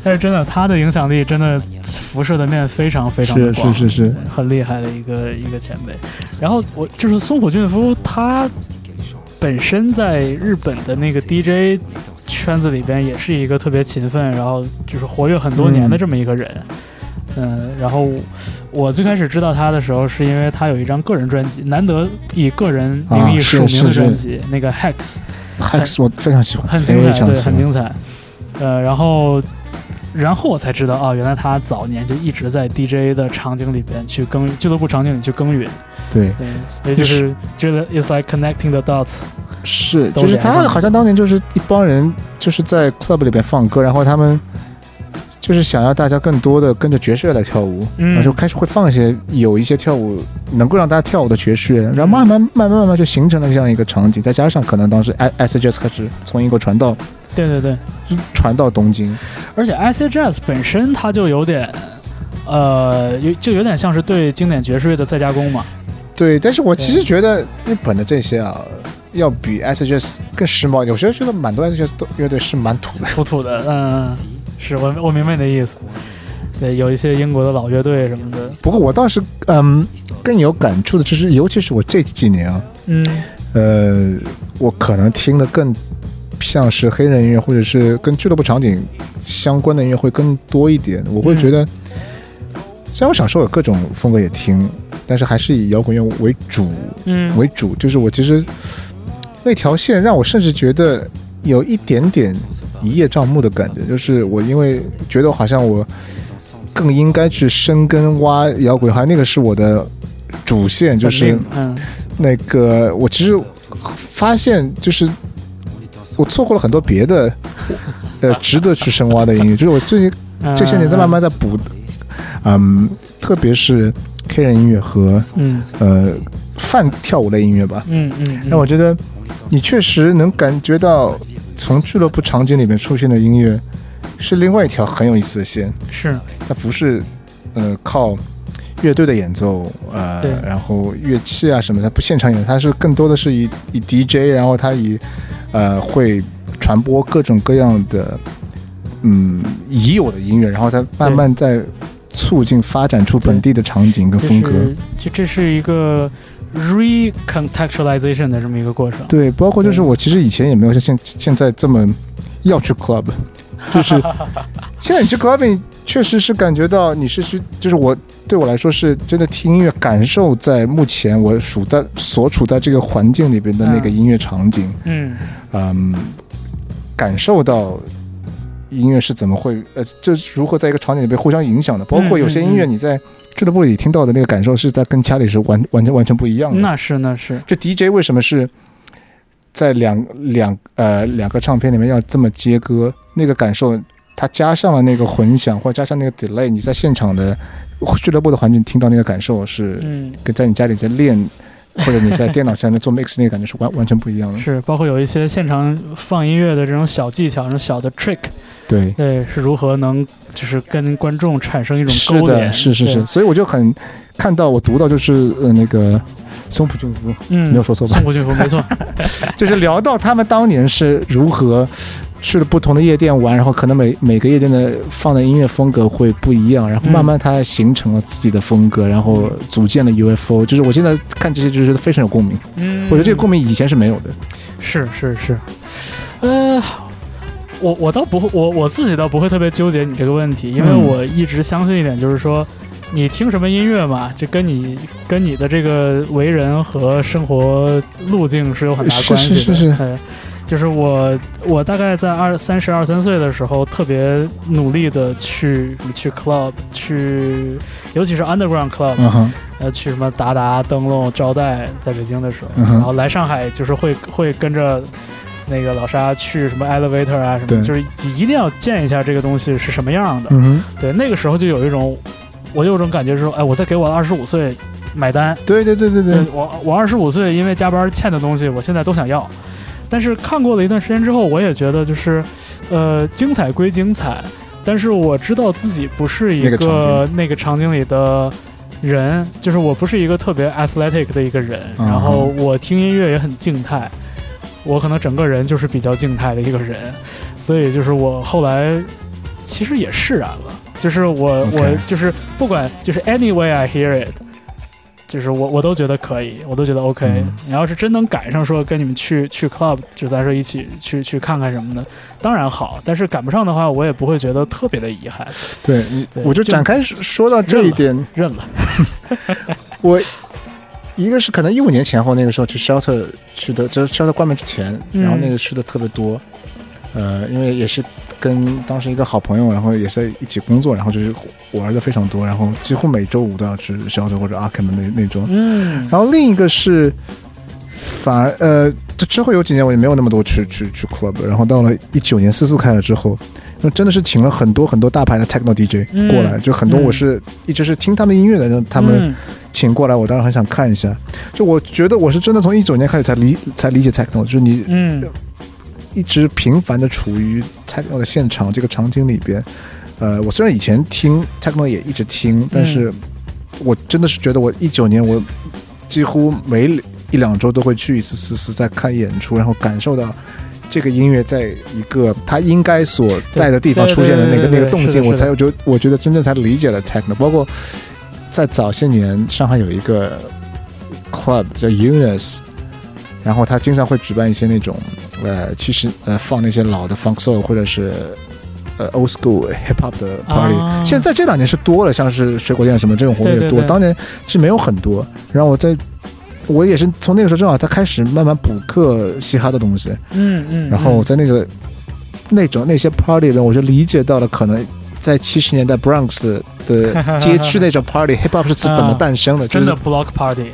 但是真的，他的影响力真的辐射的面非常非常的是广，是是是，很厉害的一个一个前辈。然后我就是松浦俊夫，他本身在日本的那个 DJ 圈子里边也是一个特别勤奋，然后就是活跃很多年的嗯这么一个人。嗯，然后我最开始知道他的时候，是因为他有一张个人专辑，难得以个人名义署名的专辑，那个 Hex。Hex 我非常喜欢，很精彩，对。很精彩。呃，然后，然后我才知道，啊，原来他早年就一直在 DJ 的场景里边去耕俱乐部场景里去耕耘。对，对，所以就是觉得 it's like connecting the dots。是，就是他好像当年就是一帮人就是在 club 里边放歌，然后他们就是想要大家更多的跟着爵士乐来跳舞，嗯然后就开始会放一些有一些跳舞能够让大家跳舞的爵士乐，然后慢慢慢慢慢慢就形成了这样一个场景，再加上可能当时 I S J S 开始从英国传到对对对，传到东京，而且 acid jazz 本身它就有点，呃，有就有点像是对经典爵士乐的再加工嘛。对，但是我其实觉得日本的这些啊。要比 S J S 更时髦一点，我觉得觉得蛮多 S J S 乐队是蛮土的。土土的，嗯，是我我明白你的意思。对，有一些英国的老乐队什么的，不过我倒是嗯更有感触的，就是尤其是我这几年啊，嗯呃，我可能听的更像是黑人音乐，或者是跟俱乐部场景相关的音乐会更多一点。我会觉得，虽然我小时候有各种风格也听，但是还是以摇滚乐为主嗯，为主。就是我其实那条线让我甚至觉得有一点点一叶障目的感觉，就是我因为觉得好像我更应该去深耕挖摇滚，好像那个是我的主线，就是。嗯那个我其实发现就是我错过了很多别的呃值得去深挖的音乐，就是我最近嗯这些年在慢慢在补，嗯，特别是黑人音乐和嗯呃泛跳舞类音乐吧。嗯嗯，那我觉得你确实能感觉到从俱乐部场景里面出现的音乐是另外一条很有意思的线，是它不是呃靠乐队的演奏，呃，然后乐器啊什么的，它不现场演，它是更多的是以以 DJ，然后它以呃会传播各种各样的嗯已有的音乐，然后它慢慢在促进发展出本地的场景跟风格。就是这这是一个 recontextualization 的这么一个过程。对，包括就是我其实以前也没有像现现在这么要去 club，就是现在你去 clubbing 确实是感觉到你是去，就是我对我来说是真的听音乐，感受在目前我处在所处在这个环境里边的那个嗯音乐场景，嗯嗯，感受到。音乐是怎么会呃，这如何在一个场景里被互相影响的？包括有些音乐嗯嗯你在俱乐部里听到的那个感受，是在跟家里是完完全完全不一样的。那是那是，这 DJ 为什么是在两两呃两个唱片里面要这么接歌？那个感受，它加上了那个混响，或者加上那个 delay，你在现场的俱乐部的环境听到那个感受是嗯，跟在你家里在练，或者你在电脑上面做 mix 那个感觉是完完全不一样的。是包括有一些现场放音乐的这种小技巧，这种小的 trick，对，对，是如何能就是跟观众产生一种是勾连？的，是是是，所以我就很看到我读到就是呃那个松浦俊夫嗯，没有说错吧松浦俊夫没错，就是聊到他们当年是如何去了不同的夜店玩，然后可能每每个夜店的放的音乐风格会不一样，然后慢慢它形成了自己的风格，然后组建了 UFO。就是我现在看这些，就觉得非常有共鸣。嗯，我觉得这个共鸣以前是没有的。是是是，呃，我我倒不会，我我自己倒不会特别纠结你这个问题，因为嗯我一直相信一点，就是说，你听什么音乐嘛，就跟你跟你的这个为人和生活路径是有很大关系的。是是是对就是我，我大概在二三十二三岁的时候，特别努力的去去 club，去，尤其是 underground club，、呃，去什么达达、灯笼、招待，在北京的时候，嗯然后来上海就是会会跟着那个老沙去什么 elevator 啊什么就是一定要见一下这个东西是什么样的。嗯，对，那个时候就有一种，我就有种感觉是说，哎，我在给我二十五岁买单，对对对对对。对，我我二十五岁因为加班欠的东西，我现在都想要。但是看过了一段时间之后，我也觉得就是，呃，精彩归精彩，但是我知道自己不是一个那个场景里的人，就是我不是一个特别 athletic 的一个人，嗯然后我听音乐也很静态，我可能整个人就是比较静态的一个人，所以就是我后来其实也释然了，就是我我就是不管就是 anyway I hear it。就是我我都觉得可以，我都觉得 OK。嗯你要是真能赶上说跟你们去去 club，就咱说一起去去看看什么的，当然好。但是赶不上的话，我也不会觉得特别的遗憾，对，我就展开说到这一点，认了。我一个是可能一五年前后那个时候去 shelter 去的，就是 shelter 关门之前，嗯然后那个去的特别多，呃，因为也是跟当时一个好朋友，然后也是在一起工作，然后就是玩的非常多，然后几乎每周五都要去 shelter 或者 Arkham 的那那种。嗯然后另一个是，反而呃，这之后有几年我也没有那么多去去去 club，然后到了一九年四四开了之后，那真的是请了很多很多大牌的 techno DJ 嗯过来，就很多嗯我是一直是听他们音乐的，让他们嗯请过来，我当然很想看一下。就我觉得我是真的从一九年开始才理才理解 techno，就是你嗯一直频繁的处于 techno 的现场这个场景里边。呃，我虽然以前听 techno 也一直听，但是我真的是觉得我一九年我几乎每一两周都会去一次思思，在看演出，然后感受到。这个音乐在一个它应该所在的地方出现的那个那个动静，我才我就我觉得真正才理解了 techno。包括在早些年，上海有一个 club 叫 Unis，然后他经常会举办一些那种呃，其实呃放那些老的 funk soul 或者是呃 old school hip hop 的 party、啊现在这两年是多了，像是水果店什么这种活动也多，对对对当年是没有很多。然后我在我也是从那个时候正好才开始慢慢补课嘻哈的东西，嗯嗯，然后在那个那种那些 party 里面，我就理解到了可能。在七十年代 Bronx 的 街区那种 party，hip hop 是怎么诞生的？就是真的 block party，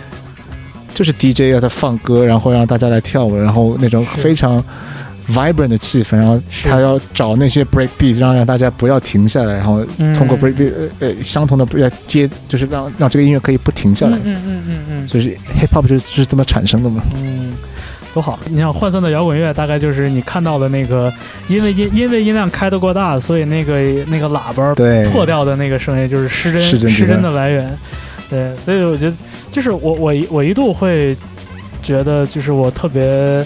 就是 DJ 要在放歌，然后让大家来跳舞，然后那种非常 vibrant 的气氛，然后他要找那些 break beat，让让大家不要停下来，然后嗯通过 break beat 呃呃相同的要接，就是让让这个音乐可以不停下来嗯。嗯嗯嗯嗯所以是 hip hop 就是就是这么产生的嘛。嗯，多好！你想换算的摇滚乐，大概就是你看到的那个，因为音因为音量开得过大，所以那个那个喇叭对，破掉的那个声音就是失真失真失真的来源。对，所以我觉得就是我我一我一度会觉得，就是我特别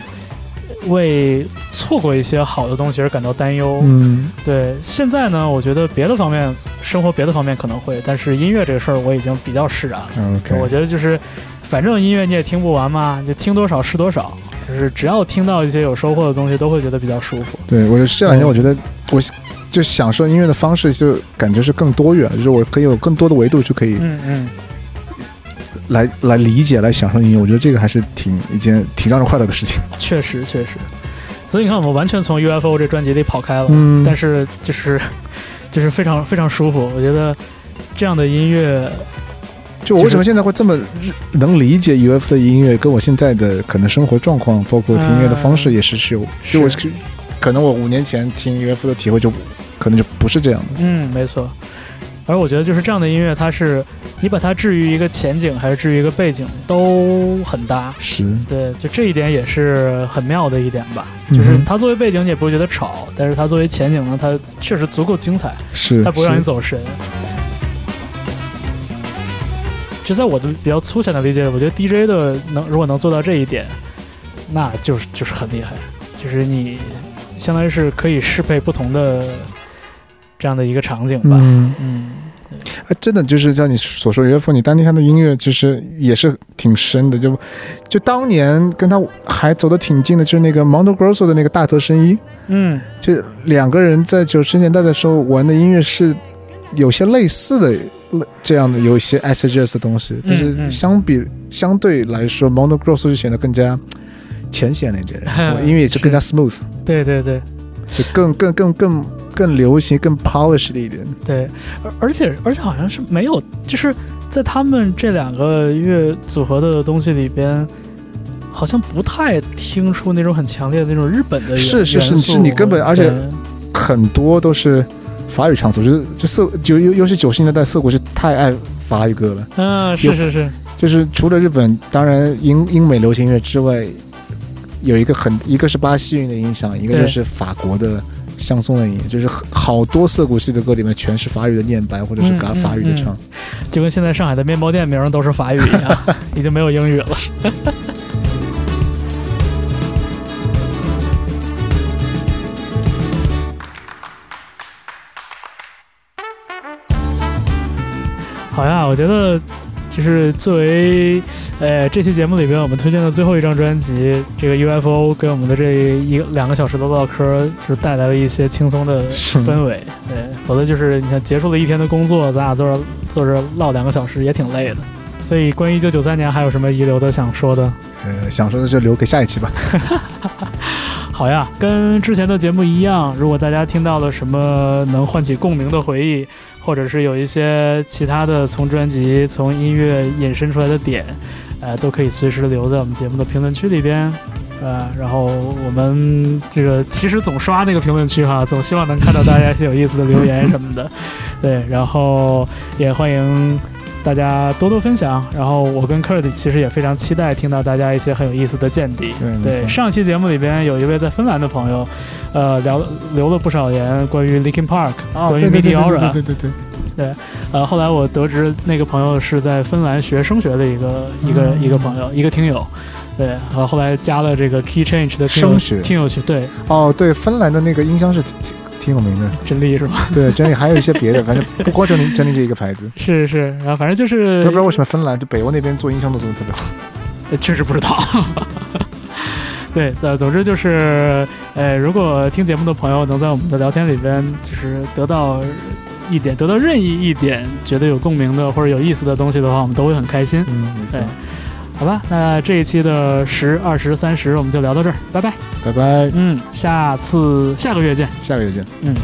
为错过一些好的东西而感到担忧。嗯，对，现在呢，我觉得别的方面，生活别的方面可能会，但是音乐这个事儿我已经比较释然了。我觉得就是，反正音乐你也听不完嘛，就听多少是多少。就是只要听到一些有收获的东西，都会觉得比较舒服。对我这两天我觉得我就享受音乐的方式就感觉是更多元，就是我可以有更多的维度就可以嗯嗯，来来理解、来享受音乐。我觉得这个还是挺一件挺让人快乐的事情。确实确实。所以你看，我们完全从 UFO 这专辑里跑开了，嗯但是就是 就是非常非常舒服。我觉得这样的音乐，就我为什么现在会这么能理解 UFO 的音乐，跟我现在的可能生活状况，包括听音乐的方式也是是有，就我是可能我五年前听 UFO 的体会就可能就不是这样的。嗯，没错。而我觉得就是这样的音乐，它是你把它置于一个前景，还是置于一个背景，都很搭。是，对，就这一点也是很妙的一点吧。就是它作为背景，你也不会觉得吵，但是它作为前景呢，它确实足够精彩，是，它不会让你走神。就在我的比较粗浅的理解，我觉得 DJ 的能如果能做到这一点，那就是就是很厉害，就是你相当于是可以适配不同的这样的一个场景吧。嗯，嗯，哎，真的就是像你所说岳父你当年他的音乐其实也是挺深的，就就当年跟他还走得挺近的，就是那个 Mondo Grosso 的那个大泽伸一，嗯，就两个人在九十年代的时候玩的音乐是有些类似的，类这样的有一些 s g s 的东西，但嗯是嗯。相比、相对来说，Mondo Grosso 就显得更加浅显了一点，然后音乐也就更加 smooth，对对对。就更更更更更流行、更 polished 的一点。对，而而且而且好像是没有，就是在他们这两个乐组合的东西里边，好像不太听出那种很强烈的那种日本的元是是是是你根本而且很多都是法语唱词，就是就涩就尤尤其九十年代涩谷是太爱法语歌了，嗯，是是是，就是除了日本，当然英英美流行乐之外，有一个很一个是巴西韵的影响，一个就是法国的香颂的音乐，就是好多涩谷系的歌里面全是法语的念白或者是嘎法语的唱。就跟现在上海的面包店名都是法语一样，已经没有英语了。好呀，我觉得就就是作为呃这期节目里边我们推荐的最后一张专辑，这个 UFO 给我们的这一个两个小时的唠嗑，就是带来了一些轻松的氛围。对，否则就是你看结束了一天的工作，咱俩坐着坐着唠两个小时也挺累的。所以关于一九九三年还有什么遗留的想说的？呃，想说的就留给下一期吧。好呀，跟之前的节目一样，如果大家听到了什么能唤起共鸣的回忆，或者是有一些其他的从专辑、从音乐引申出来的点，呃，都可以随时留在我们节目的评论区里边。呃，然后我们这个其实总刷那个评论区哈，总希望能看到大家一些有意思的留言什么的。对，然后也欢迎大家多多分享。然后我跟 Kurt 其实也非常期待听到大家一些很有意思的见地。对对，上期节目里边有一位在芬兰的朋友，呃，聊留了不少言关于 Linkin Park，、关于对对对。对对对对，呃，后来我得知那个朋友是在芬兰学声学的一个一个、嗯一个朋友，一个听友。对，呃，后来加了这个 Key Change 的听友声学听友群，对，哦，对，芬兰的那个音箱是挺挺挺有名的。真力是吧？对，真理还有一些别的，反正不光真理真理这一个牌子。是是，然后反正就是我不知道为什么芬兰就北欧那边做音箱都做的特别好。呃 确实不知道。对，呃，总之就是，呃，如果听节目的朋友能在我们的聊天里边，就是得到一点，得到任意一点觉得有共鸣的或者有意思的东西的话，我们都会很开心。嗯，没错对。好吧，那这一期的十、二十、三十我们就聊到这儿，拜拜。拜拜，嗯，下次下个月见。下个月见。嗯。